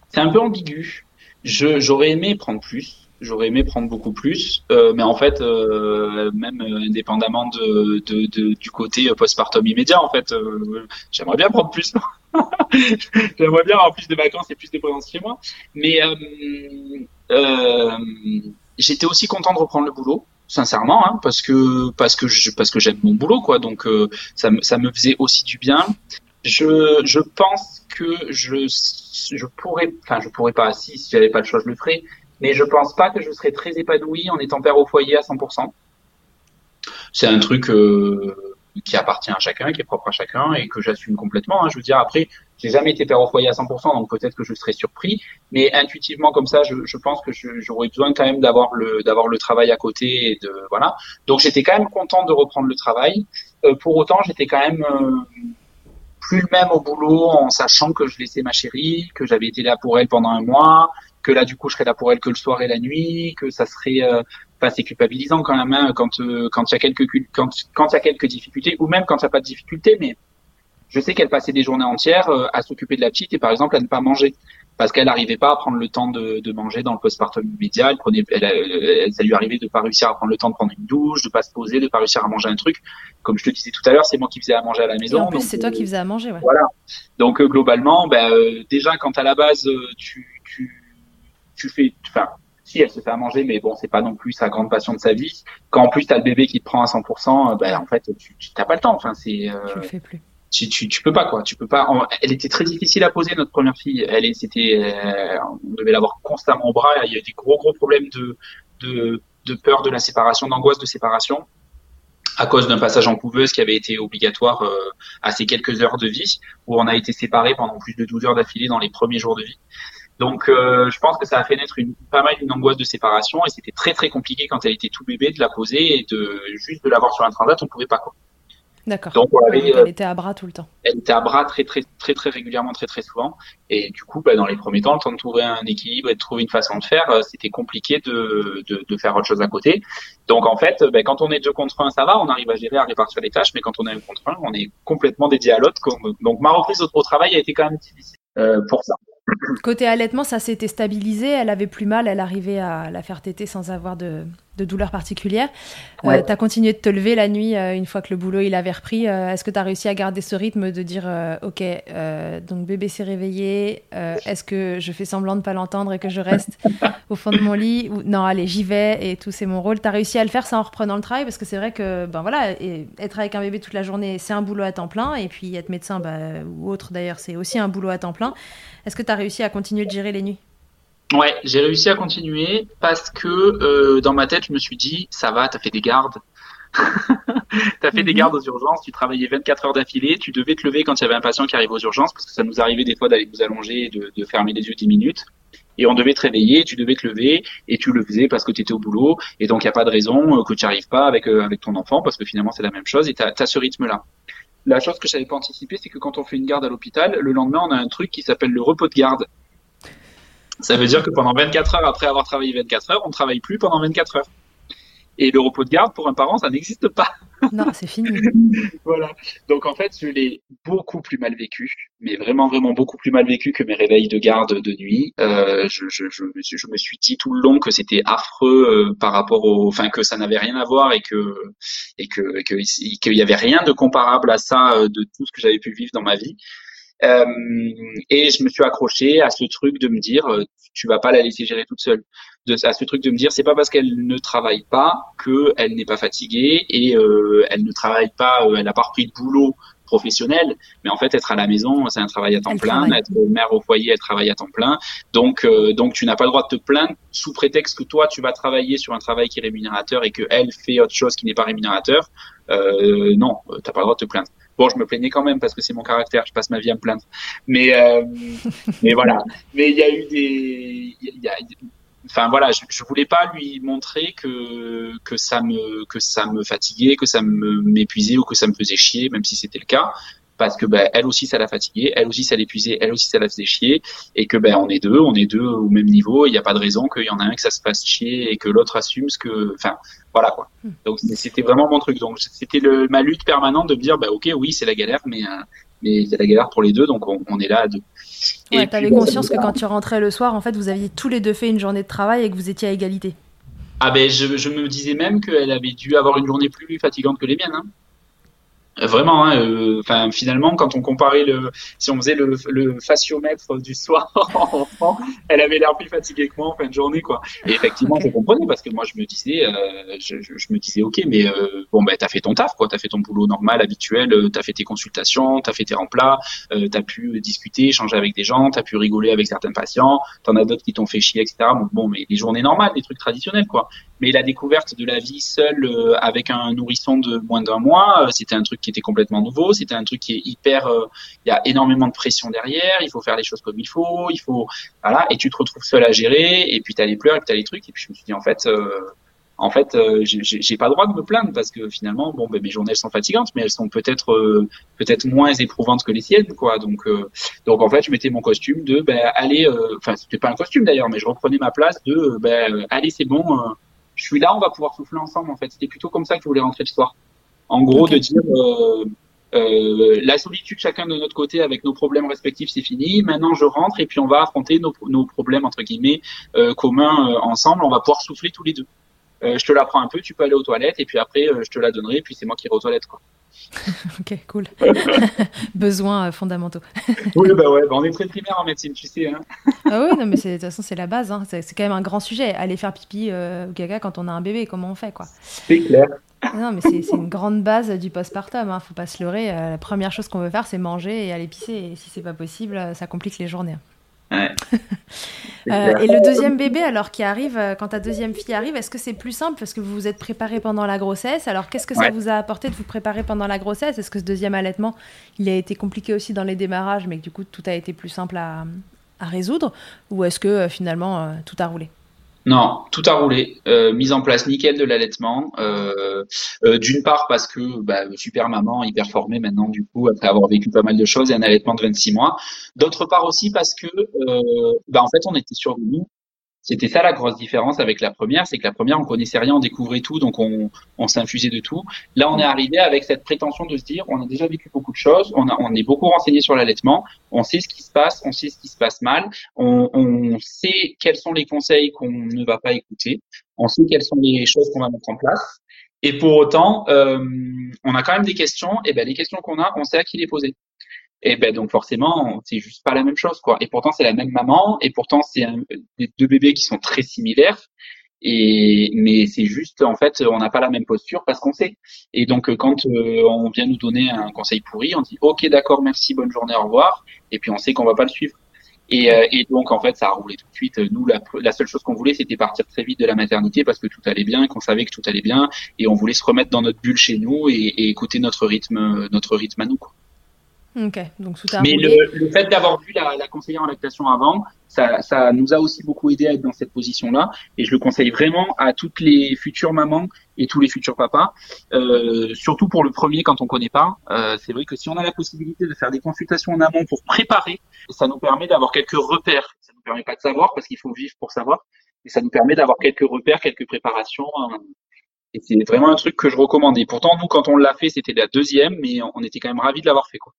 C'est un peu ambigu. J'aurais aimé prendre plus. J'aurais aimé prendre beaucoup plus, euh, mais en fait, euh, même indépendamment de, du côté postpartum immédiat, en fait, euh, j'aimerais bien prendre plus. j'aimerais bien avoir plus de vacances et plus de présence chez moi. Mais j'étais aussi content de reprendre le boulot sincèrement hein, parce que parce que parce que j'aime mon boulot quoi donc ça me ça me faisait aussi du bien je je pense que je je pourrais enfin je pourrais pas si si j'avais pas le choix je le ferais mais je pense pas que je serais très épanoui en étant père au foyer à 100%. C'est un truc euh, qui appartient à chacun, qui est propre à chacun et que j'assume complètement. Hein. Je veux dire, après, j'ai jamais été père au foyer à 100%, donc peut-être que je serais surpris, mais intuitivement comme ça, je, je pense que j'aurais besoin quand même d'avoir le d'avoir le travail à côté et de voilà. Donc j'étais quand même content de reprendre le travail. Euh, pour autant, j'étais quand même euh, plus le même au boulot en sachant que je laissais ma chérie, que j'avais été là pour elle pendant un mois, que là du coup je serais là pour elle que le soir et la nuit, que ça serait euh, pas assez culpabilisant quand même hein, quand euh, quand il y a quelques quand quand il y a quelques difficultés ou même quand il n'y a pas de difficultés, mais je sais qu'elle passait des journées entières euh, à s'occuper de la petite et par exemple à ne pas manger parce qu'elle n'arrivait pas à prendre le temps de, de manger dans le postpartum immédiat. Elle prenait, elle, ça lui arrivait de pas réussir à prendre le temps de prendre une douche, de pas se poser, de pas réussir à manger un truc. Comme je te disais tout à l'heure, c'est moi qui faisais à manger à la maison. Et en plus, c'est toi qui faisais à manger. Ouais. Voilà. Donc globalement, ben, déjà quand à la base tu, tu tu fais, enfin, si elle se fait à manger, mais bon, c'est pas non plus sa grande passion de sa vie. Quand en plus t'as le bébé qui te prend à 100%, euh, ben en fait, tu t'as pas le temps. Enfin, c'est. Euh, tu le fais plus. Tu, tu, tu, peux pas quoi. Tu peux pas. elle était très difficile à poser notre première fille. Elle c'était, euh, on devait l'avoir constamment au bras. Il y a des gros gros problèmes de de, de peur de la séparation, d'angoisse de séparation à cause d'un passage en couveuse qui avait été obligatoire euh, à ces quelques heures de vie, où on a été séparés pendant plus de 12 heures d'affilée dans les premiers jours de vie. Donc, euh, je pense que ça a fait naître une, pas mal une angoisse de séparation et c'était très très compliqué quand elle était tout bébé de la poser et de juste de l'avoir sur un transat, on pouvait pas quoi. D'accord. Donc, elle euh, était à bras tout le temps. Elle était à bras très très très très régulièrement, très très souvent. Et du coup, bah, dans les premiers temps, le temps de trouver un équilibre et de trouver une façon de faire, euh, c'était compliqué de, de, de, faire autre chose à côté. Donc en fait, bah, quand on est deux contre un, ça va, on arrive à gérer, à répartir les tâches. Mais quand on est un contre un, on est complètement dédié à l'autre. Donc ma reprise au, travail a été quand même difficile euh, pour ça. Côté allaitement, ça s'était stabilisé, elle avait plus mal, elle arrivait à la faire téter sans avoir de, de douleur particulière. Euh, tu as continué de te lever la nuit euh, une fois que le boulot il avait repris. Euh, est-ce que tu as réussi à garder ce rythme de dire OK, donc bébé s'est réveillé, est-ce que je fais semblant de pas l'entendre et que je reste au fond de mon lit ou non, allez, j'y vais et tout c'est mon rôle. Tu as réussi à le faire ça en reprenant le travail parce que c'est vrai que ben voilà, être avec un bébé toute la journée, c'est un boulot à temps plein et puis être médecin bah, ou autre d'ailleurs, c'est aussi un boulot à temps plein. Est-ce que tu as réussi à continuer de gérer les nuits? Ouais, j'ai réussi à continuer parce que euh, dans ma tête, je me suis dit, ça va, t'as fait des gardes. t'as fait des mhm. gardes aux urgences, tu travaillais 24 heures d'affilée, tu devais te lever quand il y avait un patient qui arrivait aux urgences, parce que ça nous arrivait des fois d'aller vous allonger et de, de, fermer les yeux 10 minutes. Et on devait te réveiller, tu devais te lever, et tu le faisais parce que tu étais au boulot, et donc il n'y a pas de raison euh, que tu arrives pas avec, euh, avec ton enfant, parce que finalement c'est la même chose, et tu as, ce rythme-là. La chose que je n'avais pas anticipé, c'est que quand on fait une garde à l'hôpital, le lendemain on a un truc qui s'appelle le repos de garde. Ça veut dire que pendant 24 heures après avoir travaillé 24 heures, on ne travaille plus pendant 24 heures. Et le repos de garde pour un parent, ça n'existe pas. Non, c'est fini. voilà. Donc en fait, je l'ai beaucoup plus mal vécu, mais vraiment vraiment beaucoup plus mal vécu que mes réveils de garde de nuit. Euh, je, je, je, me suis, je, me suis, dit tout le long que c'était affreux euh, par rapport au, enfin que ça n'avait rien à voir et que et que qu'il y avait rien de comparable à ça euh, de tout ce que j'avais pu vivre dans ma vie. Euh, et je me suis accroché à ce truc de me dire, euh, tu vas pas la laisser gérer toute seule. De, à ce truc de me dire, c'est pas parce qu'elle ne travaille pas qu'elle n'est pas fatiguée et euh, elle ne travaille pas, elle n'a pas repris de boulot professionnel, mais en fait être à la maison, c'est un travail à temps plein. Être mère au foyer, elle travaille à temps plein. Donc, donc tu n'as pas le droit de te plaindre sous prétexte que toi tu vas travailler sur un travail qui est rémunérateur et que elle fait autre chose qui n'est pas rémunérateur. Euh, non, t'as pas le droit de te plaindre. Bon, je me plaignais quand même parce que c'est mon caractère, je passe ma vie à me plaindre. Mais, mais voilà. Mais il y a eu des, y a, enfin voilà, je, je voulais pas lui montrer que que ça me que ça me fatiguait, que ça me m'épuisait ou que ça me faisait chier, même si c'était le cas parce que ben elle aussi ça l'a fatiguée, elle aussi ça l'épuisait, elle aussi ça la faisait chier, et que ben on est deux, on est deux au même niveau, il n'y a pas de raison qu'il y en a un que ça se fasse chier et que l'autre assume ce que, enfin voilà quoi. Hmm. Donc c'était vraiment mon truc. Donc c'était ma lutte permanente de me dire ben ok oui c'est la galère, mais euh, mais c'est la galère pour les deux, donc on, on est là à deux. Ouais, t'avais conscience que quand tu rentrais le soir, en fait, vous aviez tous les deux fait une journée de travail et que vous étiez à égalité. Ah ben, je, je me disais même qu'elle avait dû avoir une journée plus fatigante que les miennes. Hein. Vraiment, hein, euh, enfin finalement, quand on comparait le, si on faisait le, le fasciomètre du soir en enfant, elle avait l'air plus fatiguée que moi en fin de journée, quoi. Et effectivement, je comprenais parce que moi, je me disais, euh, je, je, me disais, ok, mais euh, bon, ben t'as fait ton taf, quoi, t'as fait ton boulot normal, habituel, euh, t'as fait tes consultations, t'as fait tes remplats, euh, t'as pu discuter, échanger avec des gens, t'as pu rigoler avec certains patients, t'en as d'autres qui t'ont fait chier, etc. Bon, bon, mais les journées normales, les trucs traditionnels, quoi. Mais la découverte de la vie seule avec un nourrisson de moins d'un mois, c'était un truc qui était complètement nouveau. C'était un truc qui est hyper, euh, il y a énormément de pression derrière. Il faut faire les choses comme il faut. Il faut, voilà. Et tu te retrouves seul à gérer. Et puis t'as les pleurs et puis t'as les trucs. Et puis je me suis dit en fait, euh, en fait, euh, j'ai pas le droit de me plaindre parce que finalement, bon, ben, mes journées elles sont fatigantes, mais elles sont peut-être peut-être moins éprouvantes que les siennes, quoi. Donc donc en fait, je mettais mon costume de ben aller, enfin c'était pas un costume d'ailleurs, mais je reprenais ma place de ben allez c'est bon, je suis là, on va pouvoir souffler ensemble. En fait, c'était plutôt comme ça que je voulais rentrer le soir. En gros, de dire euh, euh, la solitude chacun de notre côté avec nos problèmes respectifs, c'est fini. Maintenant, je rentre et puis on va affronter nos, nos problèmes entre guillemets euh, communs euh, ensemble. On va pouvoir souffler tous les deux. Euh, je te la prends un peu, tu peux aller aux toilettes et puis après, je te la donnerai et puis c'est moi qui irai aux toilettes quoi. ok, cool. Besoins fondamentaux. oui, bah ouais, bah on est très primaire en médecine, tu sais. Hein. ah oui, non, mais de toute façon, c'est la base. Hein. C'est quand même un grand sujet. Aller faire pipi ou gaga quand on a un bébé, comment on fait, quoi. C'est clair. Non, mais c'est une grande base du postpartum. Hein. Faut pas se leurrer. Euh, la première chose qu'on veut faire, c'est manger et aller pisser. Et si c'est pas possible, euh, ça complique les journées. Ouais. Euh, et le deuxième bébé, alors qui arrive, quand ta deuxième fille arrive, est-ce que c'est plus simple parce que vous vous êtes préparé pendant la grossesse? Alors qu'est-ce que ça vous a apporté de vous préparer pendant la grossesse? Est-ce que ce deuxième allaitement, il a été compliqué aussi dans les démarrages, mais que du coup tout a été plus simple à, à résoudre? Ou est-ce que finalement tout a roulé? Non, tout a roulé. Euh, mise en place nickel de l'allaitement. Euh, euh, D'une part parce que bah, super maman, hyper formée maintenant du coup après avoir vécu pas mal de choses et un allaitement de 26 mois. D'autre part aussi parce que bah, en fait on était nous. C'était ça la grosse différence avec la première, c'est que la première, on connaissait rien, on découvrait tout, donc on, on s'infusait de tout. Là, on est arrivé avec cette prétention de se dire, on a déjà vécu beaucoup de choses, on, a, on est beaucoup renseigné sur l'allaitement, on sait ce qui se passe, on sait ce qui se passe mal, on, on sait quels sont les conseils qu'on ne va pas écouter, on sait quelles sont les choses qu'on va mettre en place. Et pour autant, euh, on a quand même des questions, et ben les questions qu'on a, on sait à qui les poser. Et ben donc forcément, c'est juste pas la même chose quoi. Et pourtant c'est la même maman, et pourtant c'est des deux bébés qui sont très similaires. Et mais c'est juste en fait on n'a pas la même posture parce qu'on sait. Et donc quand euh, on vient nous donner un conseil pourri, on dit ok d'accord merci bonne journée au revoir. Et puis on sait qu'on va pas le suivre. Et, euh, et, donc en fait ça a roulé tout de suite. Nous la, la seule chose qu'on voulait c'était partir très vite de la maternité parce que tout allait bien, qu'on savait que tout allait bien et on voulait se remettre dans notre bulle chez nous et, et écouter notre rythme notre rythme à nous. Quoi. Ok, donc tout Mais le, fait d'avoir vu la, la, conseillère en lactation avant, ça, ça, nous a aussi beaucoup aidé à être dans cette position-là. Et je le conseille vraiment à toutes les futures mamans et tous les futurs papas, euh, surtout pour le premier quand on connaît pas. Euh, c'est vrai que si on a la possibilité de faire des consultations en amont pour préparer, ça nous permet d'avoir quelques repères. Ça nous permet pas de savoir parce qu'il faut vivre pour savoir, mais ça nous permet d'avoir quelques repères, quelques préparations. Euh, et c'est vraiment un truc que je recommande. Et pourtant, nous, quand on l'a fait, c'était la deuxième, mais on était quand même ravis de l'avoir fait. Quoi.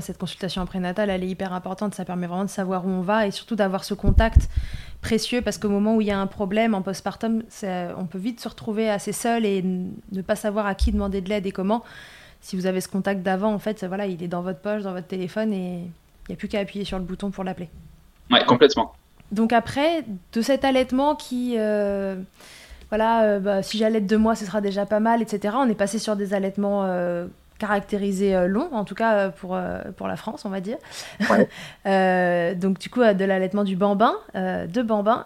Cette consultation prénatale, elle est hyper importante. Ça permet vraiment de savoir où on va et surtout d'avoir ce contact précieux parce qu'au moment où il y a un problème en postpartum, on peut vite se retrouver assez seul et ne pas savoir à qui demander de l'aide et comment. Si vous avez ce contact d'avant, en fait, voilà, il est dans votre poche, dans votre téléphone et il n'y a plus qu'à appuyer sur le bouton pour l'appeler. Ouais, complètement. Donc après, de cet allaitement qui, euh, voilà, euh, bah, si j'allaite deux mois, ce sera déjà pas mal, etc. On est passé sur des allaitements euh, caractérisé euh, long, en tout cas euh, pour, euh, pour la France, on va dire. donc du coup, de l'allaitement du bambin, de bambin.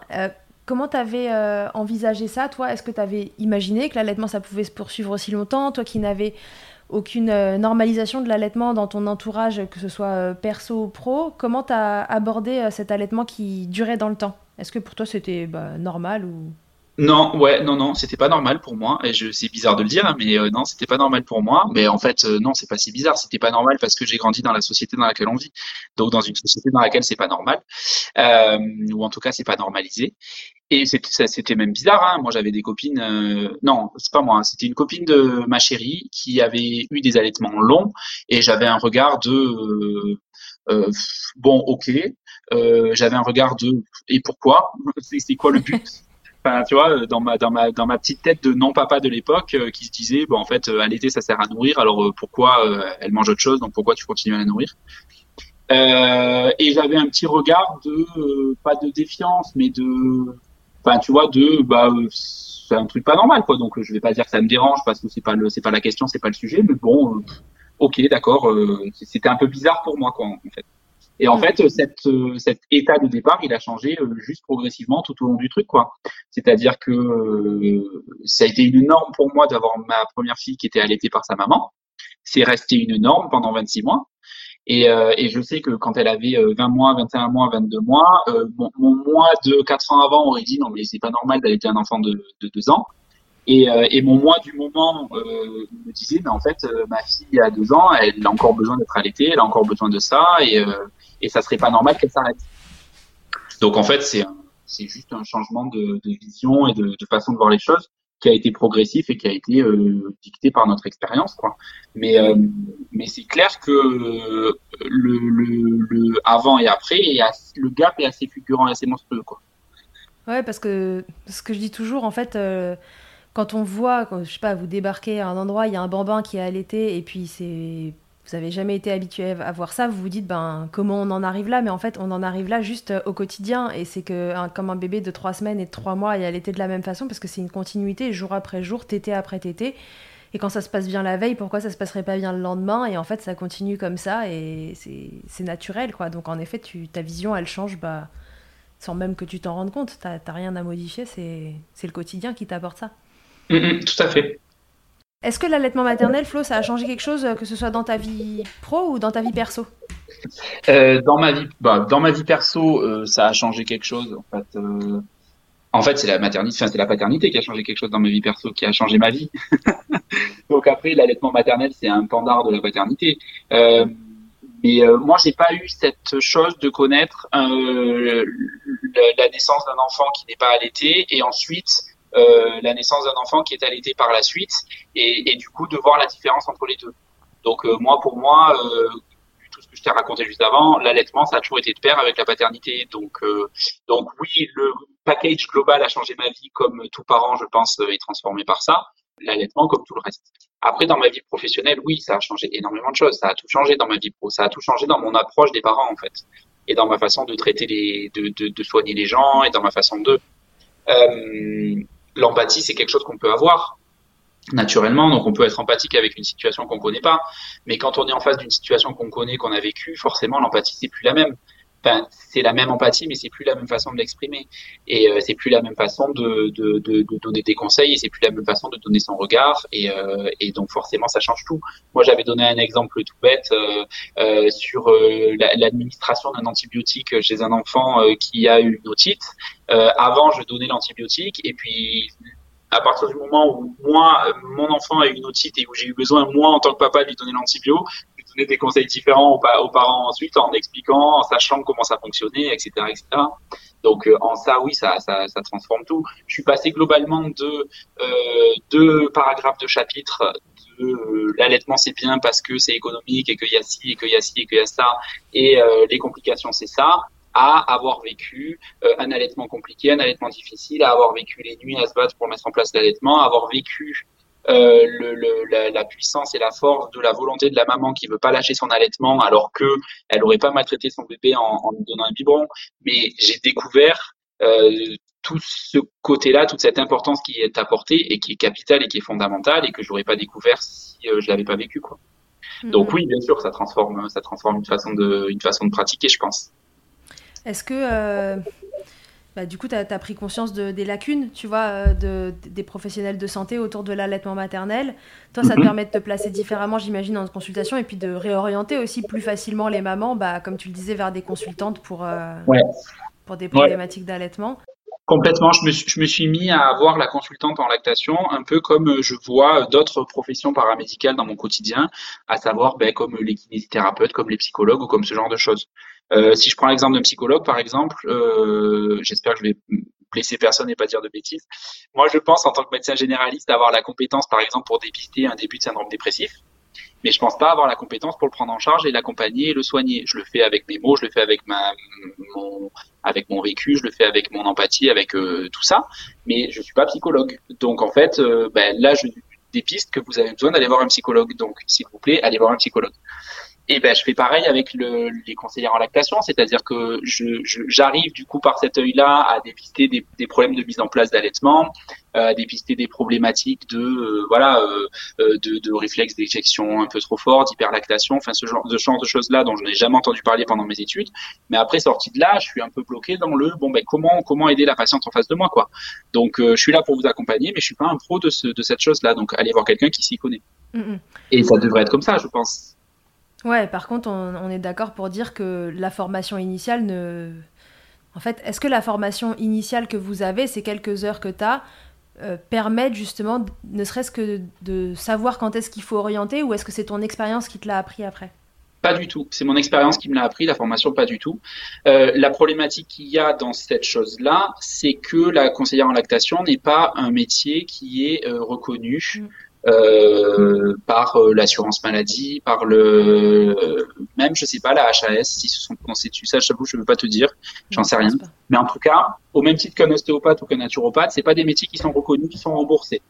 comment tu avais envisagé ça, toi? Est-ce que tu avais imaginé que l'allaitement, ça pouvait se poursuivre aussi longtemps? Toi qui n'avais aucune normalisation de l'allaitement dans ton entourage, que ce soit perso ou pro. Comment tu as abordé cet allaitement qui durait dans le temps? Est-ce que pour toi c'était bah, normal ou non, ouais, non, non, c'était pas normal pour moi. Et je, c'est bizarre de le dire, mais euh, non, c'était pas normal pour moi. Mais en fait, euh, non, c'est pas si bizarre. C'était pas normal parce que j'ai grandi dans la société dans laquelle on vit. Donc, dans une société dans laquelle c'est pas normal, euh, ou en tout cas, c'est pas normalisé. Et c'était, c'était même bizarre. Hein. Moi, j'avais des copines. Euh, non, c'est pas moi. Hein. C'était une copine de ma chérie qui avait eu des allaitements longs, et j'avais un regard de bon, ok. j'avais un regard de et pourquoi? C'est quoi le but? Enfin, tu vois, dans ma dans ma dans ma petite tête de non papa de l'époque, euh, qui se disait bon en fait euh, à l'été ça sert à nourrir, alors euh, pourquoi elle mange autre chose, donc pourquoi tu continues à la nourrir Et j'avais un petit regard de pas de défiance, mais de, enfin tu vois, de bah c'est un truc pas normal quoi. Donc je vais pas dire que ça me dérange parce que c'est pas le c'est pas la question, c'est pas le sujet, mais bon, ok d'accord, c'était un peu bizarre pour moi quoi en fait. Et en fait, cette, euh, cet état de départ, il a changé euh, juste progressivement tout au long du truc, quoi. C'est-à-dire que euh, ça a été une norme pour moi d'avoir ma première fille qui était allaitée par sa maman. C'est resté une norme pendant 26 mois. Et, et, je sais que quand elle avait 20 mois, 21 mois, 22 mois, mon, mon, mois de 4 ans avant aurait dit non mais c'est pas normal d'allaiter un enfant de, de 2 ans. Et, et, mon moi du moment euh, me disait mais en fait ma fille a 2 ans, elle a encore besoin d'être allaitée, elle a encore besoin de ça et, et ça serait pas normal qu'elle s'arrête. Donc en fait, c'est c'est juste un changement de, vision et de, façon de voir les choses qui a été progressif et qui a été euh, dicté par notre expérience, quoi. Mais euh, mais c'est clair que le, le, le, avant et après, et le gap est assez figurant et assez monstrueux, quoi. Ouais, parce que ce que je dis toujours, en fait. Quand on voit, je sais pas, vous débarquez à un endroit, il y a un bambin qui est allaité et puis c'est vous avez jamais été habitué à voir ça, vous vous dites ben comment on en arrive là, mais en fait on en arrive là juste euh, au quotidien et c'est que comme un bébé de trois semaines et de trois mois, elle était de la même façon parce que c'est une continuité jour après jour, tété après tété. Et quand ça se passe bien la veille, pourquoi ça se passerait pas bien le lendemain? Et en fait, ça continue comme ça et c'est naturel, quoi. Donc en effet, ta vision, elle change bah, sans même que tu t'en rendes compte. T'as rien à modifier, c'est le quotidien qui t'apporte ça. Mm, mm, tout à fait. Est-ce que l'allaitement maternel, Flo, ça a changé quelque chose, euh, que ce soit dans ta vie pro ou dans ta vie perso? Euh, Dans ma vie, bah, dans ma vie perso, euh, ça a changé quelque chose. En fait, en fait, c'est la maternité, enfin, c'est la paternité qui a changé quelque chose dans ma vie perso, qui a changé ma vie. Donc après, l'allaitement maternel, c'est un pendard de la paternité. mais moi, j'ai pas eu cette chose de connaître la naissance d'un enfant qui n'est pas allaité et ensuite euh, la naissance d'un enfant qui est allaité par la suite et, et, du coup de voir la différence entre les deux. Donc euh, moi pour moi euh, tout ce que je t'ai raconté juste avant, l'allaitement ça a toujours été de pair avec la paternité. Donc donc oui le package global a changé ma vie comme tout parent je pense est transformé par ça. L'allaitement comme tout le reste. Après dans ma vie professionnelle oui ça a changé énormément de choses. Ça a tout changé dans ma vie pro. Ça a tout changé dans mon approche des parents en fait et dans ma façon de traiter les de, de, de soigner les gens et dans ma façon de euh, l'empathie, c'est quelque chose qu'on peut avoir naturellement, donc on peut être empathique avec une situation qu'on connaît pas, mais quand on est en face d'une situation qu'on connaît, qu'on a vécue, forcément l'empathie c'est plus la même. Enfin, c'est la même empathie, mais c'est plus la même façon de l'exprimer, et euh, c'est plus la même façon de, de, de, de, donner des conseils, et c'est plus la même façon de donner son regard, et, euh, et donc forcément ça change tout. Moi, j'avais donné un exemple tout bête euh, euh sur euh, l'administration d'un antibiotique chez un enfant qui a eu une otite. avant, je donnais l'antibiotique, et puis à partir du moment où moi, mon enfant a eu une otite et où j'ai eu besoin, moi, en tant que papa, de lui donner l'antibio, donner des conseils différents aux, parents ensuite en expliquant, en sachant comment ça fonctionnait, etc., etc. Donc euh, en ça, oui, ça, ça, transforme tout. Je suis passé globalement de euh, deux paragraphes de chapitre de euh, l'allaitement c'est bien parce que c'est économique et qu'il y a ci et qu'il y a ci et qu'il y a ça et les complications c'est ça à avoir vécu un allaitement compliqué, un allaitement difficile, à avoir vécu les nuits à se battre pour mettre en place l'allaitement, à avoir vécu euh, le, le, la, la, puissance et la force de la volonté de la maman qui veut pas lâcher son allaitement alors que elle aurait pas maltraité son bébé en, en lui donnant un biberon. Mais j'ai découvert euh, tout ce côté-là, toute cette importance qui est apportée et qui est capitale et qui est fondamentale et que j'aurais pas découvert si euh, je l'avais pas vécu quoi. Mm-hmm. Donc oui, bien sûr, ça transforme, ça transforme une façon de, une façon de pratiquer, je pense. Est-ce que euh, bah, du coup, tu as, pris conscience de, des lacunes, tu vois, euh, de, des professionnels de santé autour de l'allaitement maternel. Toi, ça te mhm. permet de te placer différemment, j'imagine, en consultation et puis de réorienter aussi plus facilement les mamans, bah, comme tu le disais, vers des consultantes pour, euh, pour des problématiques d'allaitement. Complètement, je me, suis, je me suis mis à voir la consultante en lactation un peu comme je vois d'autres professions paramédicales dans mon quotidien, à savoir ben, comme les kinésithérapeutes, comme les psychologues ou comme ce genre de choses. Euh, si je prends l'exemple d'un psychologue, par exemple, euh, j'espère que je vais blesser personne et pas dire de bêtises. Moi, je pense en tant que médecin généraliste avoir la compétence, par exemple, pour dépister un début de syndrome dépressif, mais je pense pas avoir la compétence pour le prendre en charge et l'accompagner et le soigner. Je le fais avec mes mots, je le fais avec ma mon avec mon vécu, je le fais avec mon empathie, avec euh, tout ça, mais je suis pas psychologue. Donc en fait, euh, ben, là, je dépiste que vous avez besoin d'aller voir un psychologue. Donc s'il vous plaît, allez voir un psychologue. Et ben, je fais pareil avec le, les conseillères en lactation, c'est-à-dire que j'arrive je, j'arrive du coup par cet œil-là à dépister des, des, problèmes de mise en place d'allaitement, euh, à dépister des problématiques de euh, voilà euh, euh, de, de réflexes d'éjection un peu trop fort, d'hyperlactation, enfin ce genre de genre de choses-là dont je n'ai jamais entendu parler pendant mes études. Mais après sortie de là, je suis un peu bloqué dans le bon ben comment comment aider la patiente en face de moi quoi. Donc je suis là pour vous accompagner, mais je suis pas un pro de, ce, de cette chose-là. Donc allez voir quelqu'un qui s'y connaît. Mm, mm. Et ça devrait être comme ça, je pense. Ouais, par contre, on, est d'accord pour dire que la formation initiale ne. En fait, est-ce que la formation initiale que vous avez, ces quelques heures que tu as, euh, permettent justement, ne serait-ce que de, savoir quand est-ce qu'il faut orienter, ou est-ce que c'est ton expérience qui te l'a appris après? Pas du tout. C'est mon expérience qui me l'a appris, la formation pas du tout. Euh, la problématique qu'il y a dans cette chose-là, c'est que la conseillère en lactation n'est pas un métier qui est euh, reconnu. Euh, par euh, l'assurance maladie, par le même je sais pas la HAS si se sont dessus. Ça j'avoue je veux pas te dire. J'en sais rien. mais en tout cas au même titre qu'un ostéopathe ou qu'un naturopathe c'est pas des métiers qui sont reconnus qui sont remboursés.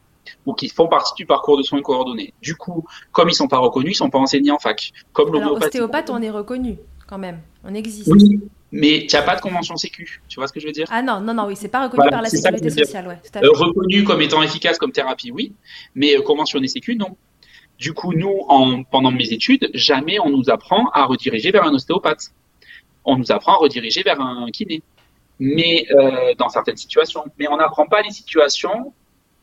Ou qui font partie du parcours de soins coordonnés. Du coup comme ils sont pas reconnus ils sont pas enseignés en fac. Comme l'ostéopathe on est reconnu quand même. On existe. Oui mais tu n'as pas de convention sécu. Tu vois ce que je veux dire? Ah non, non, non, oui, c'est pas reconnu par la sécurité sociale. Ouais, euh, reconnu comme étant efficace comme thérapie, oui, mais euh, conventionné sécu, non. Du coup, nous, en, pendant mes études, jamais on nous apprend à rediriger vers un ostéopathe. On nous apprend à rediriger vers un kiné. Mais euh, dans certaines situations. Mais on n'apprend pas les situations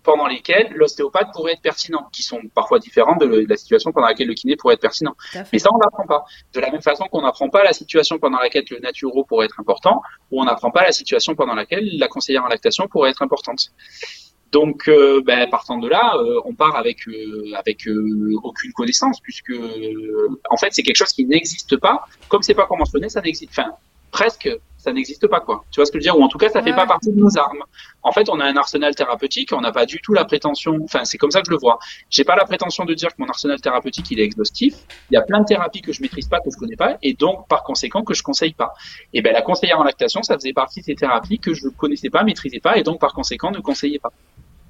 pendant lesquelles l'ostéopathe pourrait être pertinent, qui sont parfois différentes de, la situation pendant laquelle le kiné pourrait être pertinent. Et ça, on n'apprend pas. De la même façon qu'on n'apprend pas la situation pendant laquelle le naturo pourrait être important, ou on n'apprend pas la situation pendant laquelle la conseillère en lactation pourrait être importante. Donc, euh, ben, partant de là, euh, on part avec euh, avec aucune connaissance, puisque en fait, c'est quelque chose qui n'existe pas. Comme c'est pas conventionné, ça n'existe. Enfin, presque, ça n'existe pas, quoi. Tu vois ce que je veux dire? Ou en tout cas, ça fait pas partie de nos armes. En fait, on a un arsenal thérapeutique, on n'a pas du tout la prétention, enfin, c'est comme ça que je le vois. J'ai pas la prétention de dire que mon arsenal thérapeutique, il est exhaustif. Il y a plein de thérapies que je maîtrise pas, que je connais pas, et donc, par conséquent, que je conseille pas. Et ben, la conseillère en lactation, ça faisait partie de ces thérapies que je connaissais pas, maîtrisais pas, et donc, par conséquent, ne conseillais pas.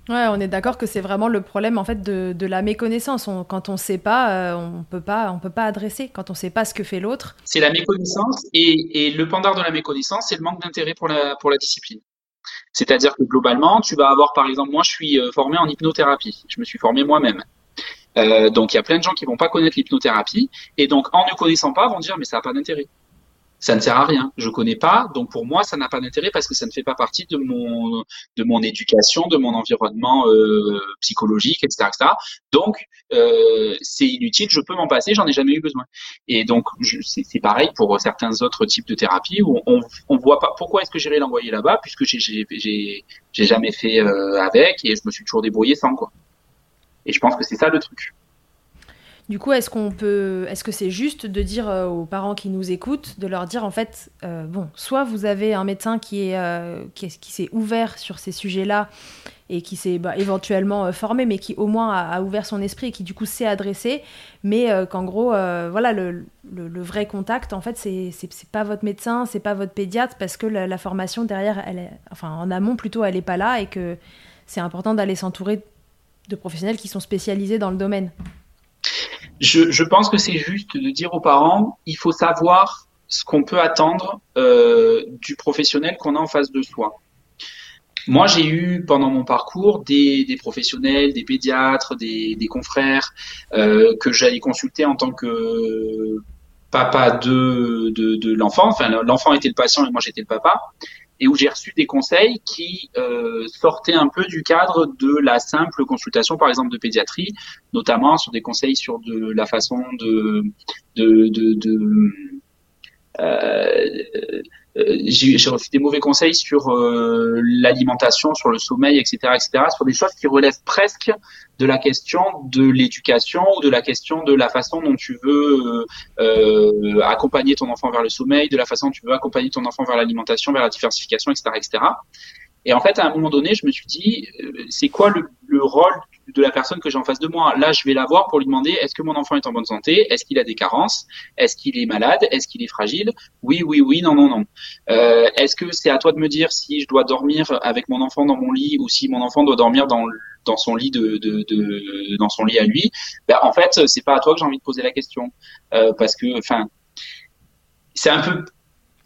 Ouais, on est d'accord que c'est vraiment le problème en fait de, la méconnaissance. quand on sait pas, euh, on peut pas, on peut pas adresser. Quand on sait pas ce que fait l'autre. C'est la méconnaissance et, le pendant de la méconnaissance, c'est le manque d'intérêt pour la pour la discipline. C'est-à-dire que globalement, tu vas avoir par exemple, moi je suis euh, formé en hypnothérapie. Je me suis formé moi-même. Euh, donc il y a plein de gens qui vont pas connaître l'hypnothérapie et donc en ne connaissant pas vont dire mais ça n'a pas d'intérêt ça ne sert à rien. Je connais pas, donc pour moi, ça n'a pas d'intérêt parce que ça ne fait pas partie de mon de mon éducation, de mon environnement euh, psychologique, etc., etc. Donc euh, c'est inutile. Je peux m'en passer. J'en ai jamais eu besoin. Et donc c'est pareil pour certains autres types de thérapies où on on voit pas pourquoi est-ce que j'irais l'envoyer là-bas puisque j'ai j'ai j'ai jamais fait euh, avec et je me suis toujours débrouillé sans quoi. Et je pense que c'est ça le truc. Du coup, est-ce qu'on peut, est-ce que c'est juste de dire euh, aux parents qui nous écoutent, de leur dire en fait, euh, bon, soit vous avez un médecin qui est, euh, qui, s'est ouvert sur ces sujets-là et qui s'est bah, éventuellement formé, mais qui au moins a, ouvert son esprit et qui du coup s'est adressé, mais qu'en gros, voilà, le, vrai contact, en fait, c'est, c'est, pas votre médecin, c'est pas votre pédiatre, parce que la, formation derrière, elle est, enfin en amont plutôt, elle est pas là et que c'est important d'aller s'entourer de professionnels qui sont spécialisés dans le domaine je, je pense que c'est juste de dire aux parents, il faut savoir ce qu'on peut attendre euh, du professionnel qu'on a en face de soi. Moi, j'ai eu pendant mon parcours des, professionnels, des pédiatres, des, confrères euh, que j'allais consulter en tant que papa de, de, de l'enfant. Enfin, l'enfant était le patient et moi j'étais le papa. Et où j'ai reçu des conseils qui euh, sortaient un peu du cadre de la simple consultation, par exemple, de pédiatrie, notamment sur des conseils sur de la façon de de, de, de j'ai reçu des mauvais conseils sur euh, l'alimentation, sur le sommeil, etc., etc., sur des choses qui relèvent presque de la question de l'éducation ou de la question de la façon dont tu veux euh, accompagner ton enfant vers le sommeil, de la façon dont tu veux accompagner ton enfant vers l'alimentation, vers la diversification, etc., etc. Et en fait, à un moment donné, je me suis dit, c'est quoi le, le rôle de la personne que j'ai en face de moi. Là, je vais la voir pour lui demander est-ce que mon enfant est en bonne santé? Est-ce qu'il a des carences? Est-ce qu'il est malade? Est-ce qu'il est fragile? Oui, oui, oui, non, non, non. Euh, est-ce que c'est à toi de me dire si je dois dormir avec mon enfant dans mon lit ou si mon enfant doit dormir dans dans son lit de, de, de dans son lit à lui? Ben, en fait c'est pas à toi que j'ai envie de poser la question. Euh, parce que enfin c'est un peu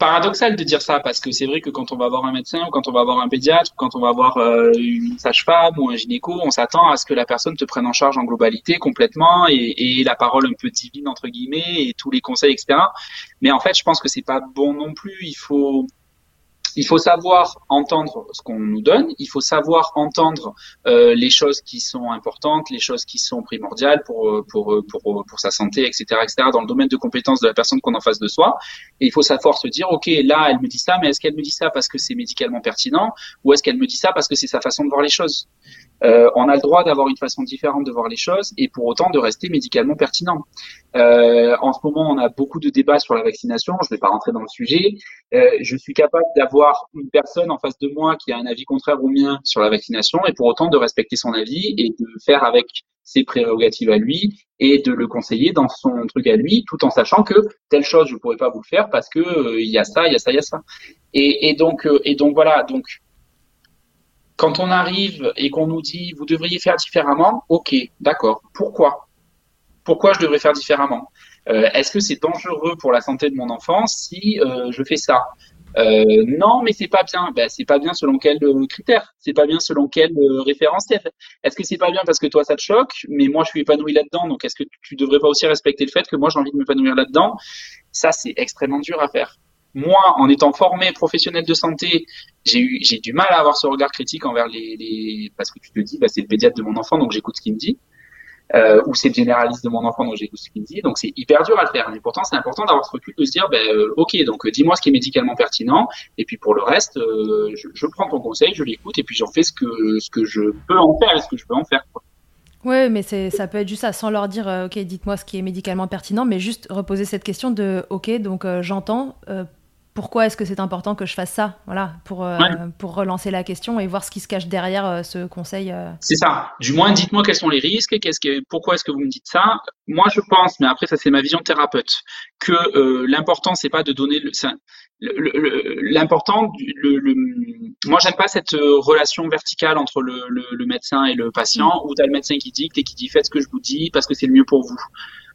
paradoxal de dire ça parce que c'est vrai que quand on va voir un médecin ou quand on va voir un pédiatre ou quand on va voir euh, une sage-femme ou un gynéco, on s'attend à ce que la personne te prenne en charge en globalité complètement et, et, la parole un peu divine entre guillemets et tous les conseils etc. Mais en fait, je pense que c'est pas bon non plus. Il faut il faut savoir entendre ce qu'on nous donne, il faut savoir entendre euh, les choses qui sont importantes, les choses qui sont primordiales pour, euh, pour, euh, pour, pour, sa santé, etc., etc., dans le domaine de compétences de la personne qu'on a en face de soi. Et il faut savoir se dire, OK, là, elle me dit ça, mais est-ce qu'elle me dit ça parce que c'est médicalement pertinent ou est-ce qu'elle me dit ça parce que c'est sa façon de voir les choses? Euh, on a le droit d'avoir une façon différente de voir les choses et pour autant de rester médicalement pertinent. Euh, en ce moment, on a beaucoup de débats sur la vaccination. Je ne vais pas rentrer dans le sujet. Euh, je suis capable d'avoir une personne en face de moi qui a un avis contraire au mien sur la vaccination et pour autant de respecter son avis et de faire avec ses prérogatives à lui et de le conseiller dans son truc à lui, tout en sachant que telle chose je pourrais pas vous le faire parce que euh, il y a ça, il y a ça, il y a ça. Et, et donc euh, et donc voilà. Donc quand on arrive et qu'on nous dit vous devriez faire différemment, ok, d'accord. Pourquoi? Pourquoi je devrais faire différemment? Euh, Est-ce que c'est dangereux pour la santé de mon enfant si euh, je fais ça? Euh, non, mais c'est pas bien. Ben, c'est pas bien selon quel critère. C'est pas bien selon quel référentiel. Est-ce que c'est pas bien parce que toi ça te choque, mais moi je suis épanoui là-dedans, donc est-ce que tu devrais pas aussi respecter le fait que moi j'ai envie de m'épanouir là-dedans? Ça, c'est extrêmement dur à faire moi, en étant formé professionnel de santé, j'ai eu, j'ai du mal à avoir ce regard critique envers les, parce que tu te dis, bah, c'est le pédiatre de mon enfant, donc j'écoute ce qu'il me dit, euh, ou c'est le généraliste de mon enfant, donc j'écoute ce qu'il me dit. Donc c'est hyper dur à le faire. Mais pourtant, c'est important d'avoir ce recul de se dire, ben, euh, ok, donc euh, dis-moi ce qui est médicalement pertinent, et puis pour le reste, je, prends ton conseil, je l'écoute, et puis j'en fais ce que ce que je peux en faire et ce que je peux en faire. Quoi. Ouais, mais ça peut être juste ça, sans leur dire, ok, dites-moi ce qui est médicalement pertinent, mais juste reposer cette question de, ok, donc j'entends, pourquoi est-ce que c'est important que je fasse ça Voilà, pour, euh, pour relancer la question et voir ce qui se cache derrière euh, ce conseil. Euh. C'est ça. Du moins, dites-moi quels sont les risques, qu'est-ce que, pourquoi est-ce que vous me dites ça Moi, je pense, mais après, ça c'est ma vision de thérapeute, que l'important, c'est pas de donner le. L'important, le, le, moi, j'aime pas cette relation verticale entre le, le médecin et le patient, mm. où tu as le médecin qui dicte et qui dit faites ce que je vous dis parce que c'est le mieux pour vous.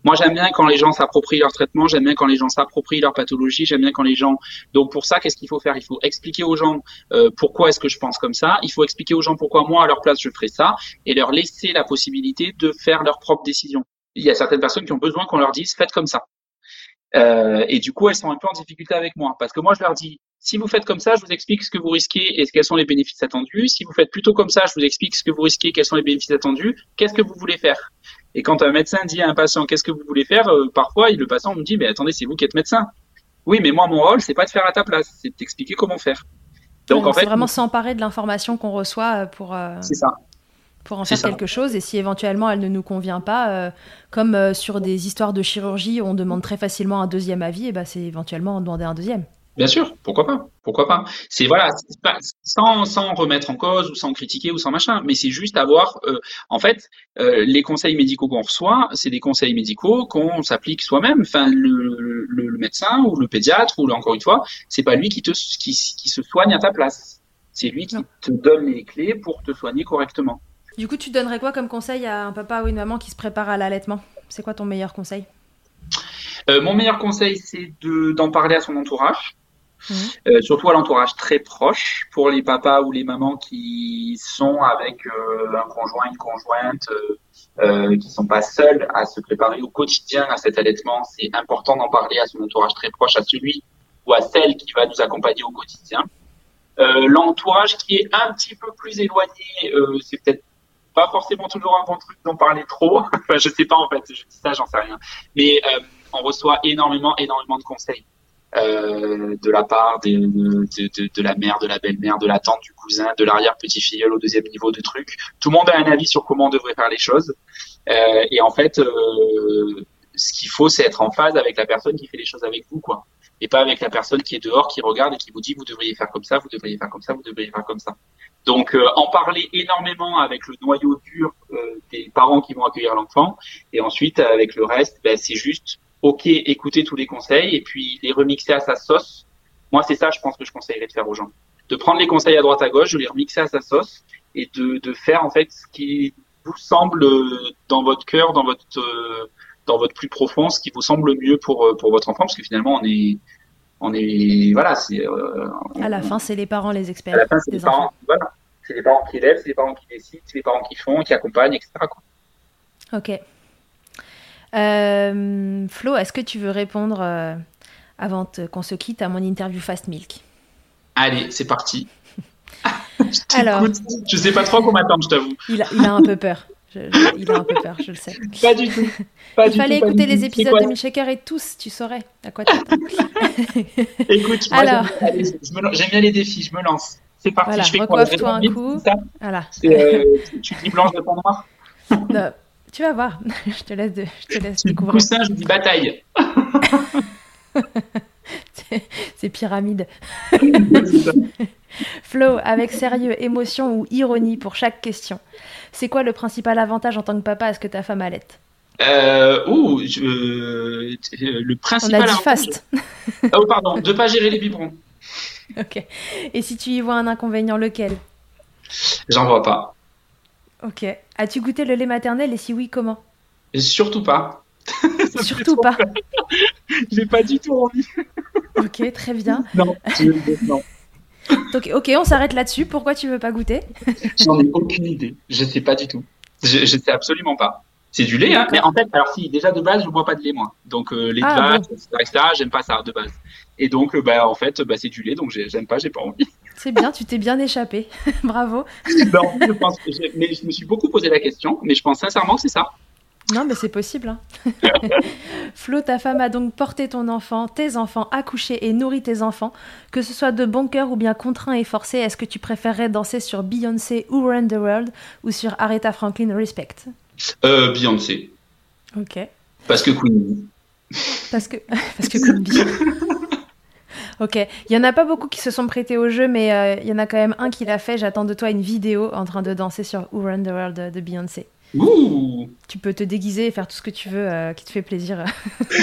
Moi, j'aime bien quand les gens s'approprient leur traitement, j'aime bien quand les gens s'approprient leur pathologie, j'aime bien quand les gens. Donc pour ça, qu'est-ce qu'il faut faire? Il faut expliquer aux gens euh, pourquoi est-ce que je pense comme ça. Il faut expliquer aux gens pourquoi moi, à leur place, je ferais ça, et leur laisser la possibilité de faire leurs propres décisions. Il y a certaines personnes qui ont besoin qu'on leur dise faites comme ça. Euh, et du coup, elles sont un peu en difficulté avec moi parce que moi, je leur dis si vous faites comme ça, je vous explique ce que vous risquez et quels sont les bénéfices attendus. Si vous faites plutôt comme ça, je vous explique ce que vous risquez, quels sont les bénéfices attendus. Qu'est-ce que vous voulez faire? Et quand un médecin dit à un patient qu'est-ce que vous voulez faire, euh, parfois le patient me dit mais attendez, c'est vous qui êtes médecin. Oui, mais moi mon rôle c'est pas de faire à ta place, c'est de t'expliquer comment faire. Donc en fait, vraiment s'emparer de l'information qu'on reçoit euh, pour. Euh, ça pour en faire quelque chose. Et si éventuellement elle ne nous convient pas, comme sur des histoires de chirurgie, on demande très facilement un deuxième avis, et ben c'est éventuellement demander un deuxième. Bien sûr, pourquoi pas Pourquoi pas C'est voilà, sans, sans remettre en cause ou sans critiquer ou sans machin, mais c'est juste avoir, euh, en fait, euh, les conseils médicaux qu'on reçoit, c'est des conseils médicaux qu'on s'applique soi-même. Enfin, le, le, médecin ou le pédiatre ou encore une fois, c'est pas lui qui te qui, qui se soigne à ta place. C'est lui qui te donne les clés pour te soigner correctement. Du coup, tu donnerais quoi comme conseil à un papa ou une maman qui se prépare à l'allaitement? C'est quoi ton meilleur conseil? Euh, Mon meilleur conseil, c'est d'en parler à son entourage Mhm. Euh, surtout à l'entourage très proche pour les papas ou les mamans qui sont avec euh, un conjoint, une conjointe, euh, euh, qui sont pas seuls à se préparer au quotidien à cet allaitement. C'est important d'en parler à son entourage très proche, à celui ou à celle qui va nous accompagner au quotidien. L'entourage qui est un petit peu plus éloigné, c'est peut-être pas forcément toujours un bon truc d'en parler trop. enfin, je sais pas en fait, je dis ça, j'en sais rien. Mais on reçoit énormément, énormément de conseils. Euh, de la part de, de, de, la mère, de la belle-mère, de la tante, du cousin, de l'arrière-petit-filleul au deuxième niveau de trucs. Tout le monde a un avis sur comment on devrait faire les choses. Euh, et en fait, euh, ce qu'il faut, c'est être en phase avec la personne qui fait les choses avec vous, quoi. Et pas avec la personne qui est dehors, qui regarde et qui vous dit vous devriez faire comme ça, vous devriez faire comme ça, vous devriez faire comme ça. Donc, en parler énormément avec le noyau dur des parents qui vont accueillir l'enfant, et ensuite avec le reste, ben, c'est juste ok, écouter tous les conseils et puis les remixer à sa sauce. Moi, c'est ça, je pense que je conseillerais de faire aux gens. De prendre les conseils à droite à gauche, de les remixer à sa sauce et de, de faire en fait ce qui vous semble dans votre cœur, dans votre dans votre plus profond, ce qui vous semble mieux pour pour votre enfant, parce que finalement, on est on est voilà, c'est euh, à la fin, c'est les parents les experts. À la fin, c'est les parents, voilà, c'est les parents qui élèvent, c'est les parents qui décident, c'est les parents qui font, qui accompagnent, etc. Quoi. Ok. Euh, Flo, est-ce que tu veux répondre euh, avant qu'on se quitte à mon interview Fast Milk? Allez, c'est parti. je Alors, je sais pas trop comment m'attendre, je t'avoue. Il a, il a un peu peur. il a un peu peur, je le sais. Pas du tout. il fallait écouter les épisodes de Milkshaker et tous, tu saurais à quoi t'attends. Écoute, Alors... j'aime bien les défis, je me lance. C'est parti, voilà, je fais quoi? toi un coup. Voilà. Euh, tu dis blanche de ton noir? Non. Tu vas voir. je te laisse, de, je te laisse découvrir. Coussin, je dis bataille. C'est pyramide. Flo, avec sérieux, émotion ou ironie pour chaque question. C'est quoi le principal avantage en tant que papa à ce que ta femme allait? Euh, ouh, le principal. On a dit fast. oh, pardon, de pas gérer les biberons. Ok. Et si tu y vois un inconvénient, lequel? J'en vois pas. Ok. As-tu goûté le lait maternel et si oui, comment? Surtout pas. Surtout pas. J'ai pas du tout envie. ok, très bien. Non, non. Donc, ok, on s'arrête là-dessus. Pourquoi tu veux pas goûter? J'en ai aucune idée. Je sais pas du tout. Je, je sais absolument pas. C'est du lait, hein. Mais en fait, alors si, déjà de base, je bois pas de lait, moi. Donc, euh, lait de ah, vache, etc., j'aime pas ça de base. Et donc, euh, bah, en fait, bah, c'est du lait, donc j'aime pas, j'ai pas envie. C'est bien, tu t'es bien échappé. Bravo. non, je pense, mais je me suis beaucoup posé la question, mais je pense sincèrement que c'est ça. Non, mais c'est possible. Hein. Flo, ta femme a donc porté ton enfant, tes enfants, accouché et nourri tes enfants. Que ce soit de bon cœur ou bien contraint et forcé, est-ce que tu préférerais danser sur Beyoncé ou Run the World ou sur Aretha Franklin Respect? Euh, Beyoncé. Ok. Parce que Queen Parce que, parce que Queen Ok, il y en a pas beaucoup qui se sont prêtés au jeu, mais euh, il y en a quand même un qui l'a fait. J'attends de toi une vidéo en train de danser sur Who Run the World de Beyoncé. Ouh. Tu peux te déguiser et faire tout ce que tu veux euh, qui te fait plaisir.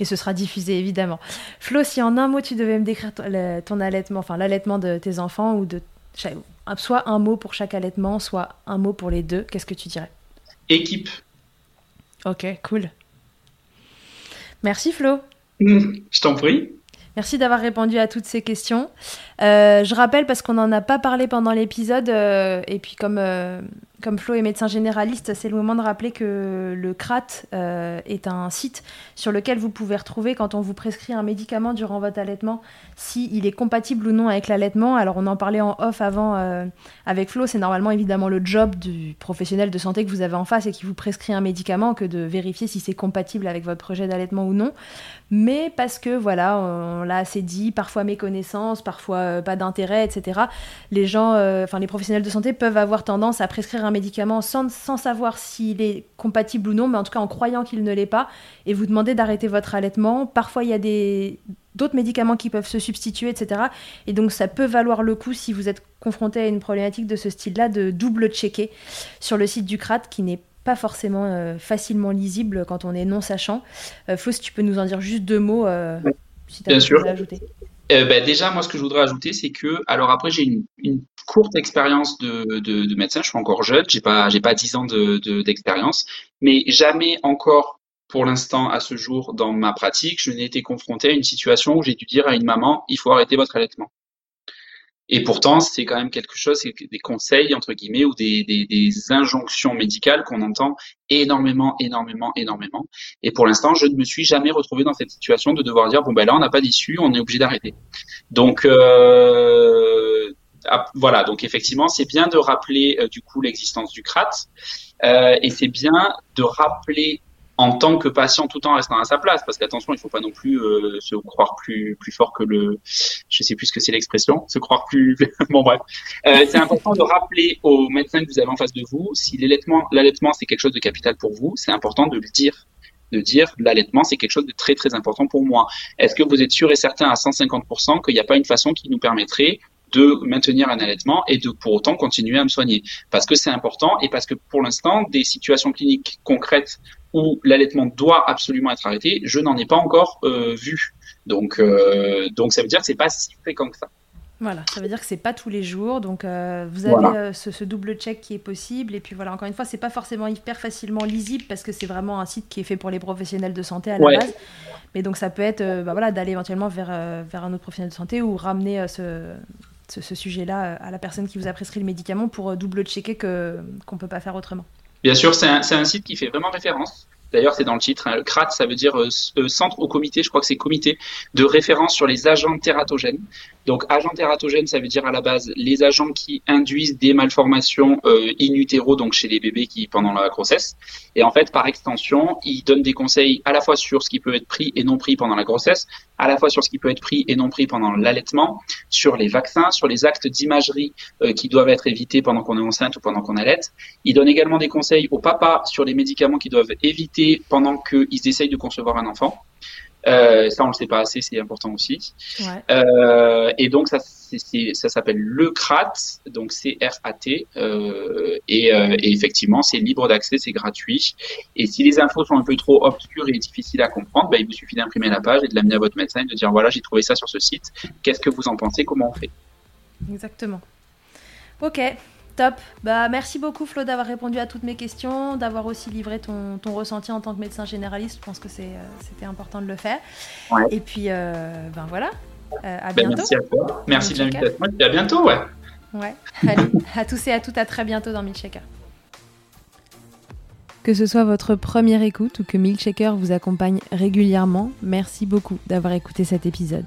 et ce sera diffusé évidemment. Flo, si en un mot tu devais me décrire ton, allaitement, enfin l'allaitement de tes enfants ou de soit un mot pour chaque allaitement, soit un mot pour les deux, qu'est-ce que tu dirais? Équipe. Ok, cool. Merci Flo. Je t'en prie. Merci d'avoir répondu à toutes ces questions. Euh, je rappelle, parce qu'on n'en a pas parlé pendant l'épisode, euh, et puis comme, euh, comme Flo est médecin généraliste, c'est le moment de rappeler que le CRAT est un site sur lequel vous pouvez retrouver quand on vous prescrit un médicament durant votre allaitement, s'il est compatible ou non avec l'allaitement. Alors on en parlait en off avant avec Flo, c'est normalement évidemment le job du professionnel de santé que vous avez en face et qui vous prescrit un médicament que de vérifier si c'est compatible avec votre projet d'allaitement ou non. Mais parce que voilà, on, l'a assez dit, parfois méconnaissance, parfois euh, pas d'intérêt, etc. Les gens, euh, enfin les professionnels de santé peuvent avoir tendance à prescrire un médicament sans, sans savoir s'il est compatible ou non, mais en tout cas en croyant qu'il ne l'est pas, et vous demander d'arrêter votre allaitement. Parfois il y a des d'autres médicaments qui peuvent se substituer, etc. Et donc ça peut valoir le coup si vous êtes confronté à une problématique de ce style-là de double checker sur le site du CRAT qui n'est pas forcément euh, facilement lisible quand on est non sachant. Euh, Fausse, tu peux nous en dire juste deux mots euh, si tu as Bien sûr. ajouter. Bah, déjà, moi, ce que je voudrais ajouter, c'est que, alors après, j'ai une, courte expérience de, de, médecin. Je suis encore jeune, j'ai pas, j'ai pas 10 ans d'expérience, mais jamais encore, pour l'instant, à ce jour, dans ma pratique, je n'ai été confronté à une situation où j'ai dû dire à une maman, il faut arrêter votre allaitement. Et pourtant, c'est quand même quelque chose, c'est des conseils, entre guillemets, ou des, des, des injonctions médicales qu'on entend énormément, énormément, énormément. Et pour l'instant, je ne me suis jamais retrouvé dans cette situation de devoir dire, bon, ben là, on n'a pas d'issue, on est obligé d'arrêter. Donc, euh, ah, voilà, donc effectivement, c'est bien de rappeler euh, du coup l'existence du CRAT, euh, et c'est bien de rappeler en tant que patient tout en restant à sa place. Parce qu'attention il faut pas non plus euh, se croire plus plus fort que le je sais plus ce que c'est l'expression se croire plus bon bref. Euh, c'est important de rappeler aux médecins que vous avez en face de vous si l'allaitement l'allaitement c'est quelque chose de capital pour vous c'est important de le dire. De dire l'allaitement c'est quelque chose de très très important pour moi. Est-ce que vous êtes sûr et certain à 150% qu'il n'y a pas une façon qui nous permettrait de maintenir un allaitement et de pour autant continuer à me soigner parce que c'est important et parce que pour l'instant des situations cliniques concrètes où l'allaitement doit absolument être arrêté, je n'en ai pas encore euh, vu. Donc, euh, donc ça veut dire que c'est pas si fréquent que ça. Voilà, ça veut dire que c'est pas tous les jours. Donc euh, vous avez ce, double check qui est possible. Et puis voilà, encore une fois, c'est pas forcément hyper facilement lisible parce que c'est vraiment un site qui est fait pour les professionnels de santé à la base. Mais donc ça peut être bah, voilà, d'aller éventuellement vers, vers un autre professionnel de santé ou ramener ce, ce, sujet-là à la personne qui vous a prescrit le médicament pour double checker que qu'on peut pas faire autrement. Bien sûr, c'est un, site qui fait vraiment référence. D'ailleurs, c'est dans le titre. Hein. CRAT, ça veut dire euh, euh, centre au comité. Je crois que c'est comité de référence sur les agents tératogènes. Donc, agents tératogènes, ça veut dire à la base les agents qui induisent des malformations euh, in utero, donc chez les bébés qui pendant la grossesse. Et en fait, par extension, ils donnent des conseils à la fois sur ce qui peut être pris et non pris pendant la grossesse, à la fois sur ce qui peut être pris et non pris pendant l'allaitement, sur les vaccins, sur les actes d'imagerie euh, qui doivent être évités pendant qu'on est enceinte ou pendant qu'on allaite. Ils donnent également des conseils aux papas sur les médicaments qu'ils doivent éviter pendant qu'ils essayent de concevoir un enfant. Euh, ça, on le sait pas assez, c'est important aussi. Ouais. Euh, et donc, ça, ça s'appelle le CRAT, donc C-R-A-T. Euh, et, et, effectivement, c'est libre d'accès, c'est gratuit. Et si les infos sont un peu trop obscures et difficiles à comprendre, bah, il vous suffit d'imprimer la page et de l'amener à votre médecin et de dire voilà, j'ai trouvé ça sur ce site. Qu'est-ce que vous en pensez? Comment on fait? Exactement. Ok, Top. Bah, merci beaucoup Flo d'avoir répondu à toutes mes questions, d'avoir aussi livré ton, ton, ressenti en tant que médecin généraliste. Je pense que euh, c'était important de le faire. Et puis, euh, ben voilà. Euh, à ben, bientôt. merci à toi. Merci de l'invitation. Et à bientôt, ouais. Ouais. Allez, à tous et à toutes, à très bientôt dans Milkshaker. Que ce soit votre première écoute ou que Milkshaker vous accompagne régulièrement, merci beaucoup d'avoir écouté cet épisode.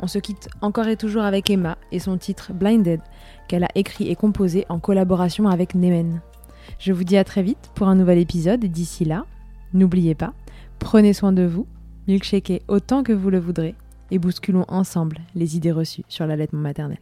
On se quitte encore et toujours avec Emma et son titre Blinded, qu'elle a écrit et composé en collaboration avec Nemen. Je vous dis à très vite pour un nouvel épisode et d'ici là, n'oubliez pas, prenez soin de vous, milkshakez autant que vous le voudrez et bousculons ensemble les idées reçues sur l'allaitement maternel.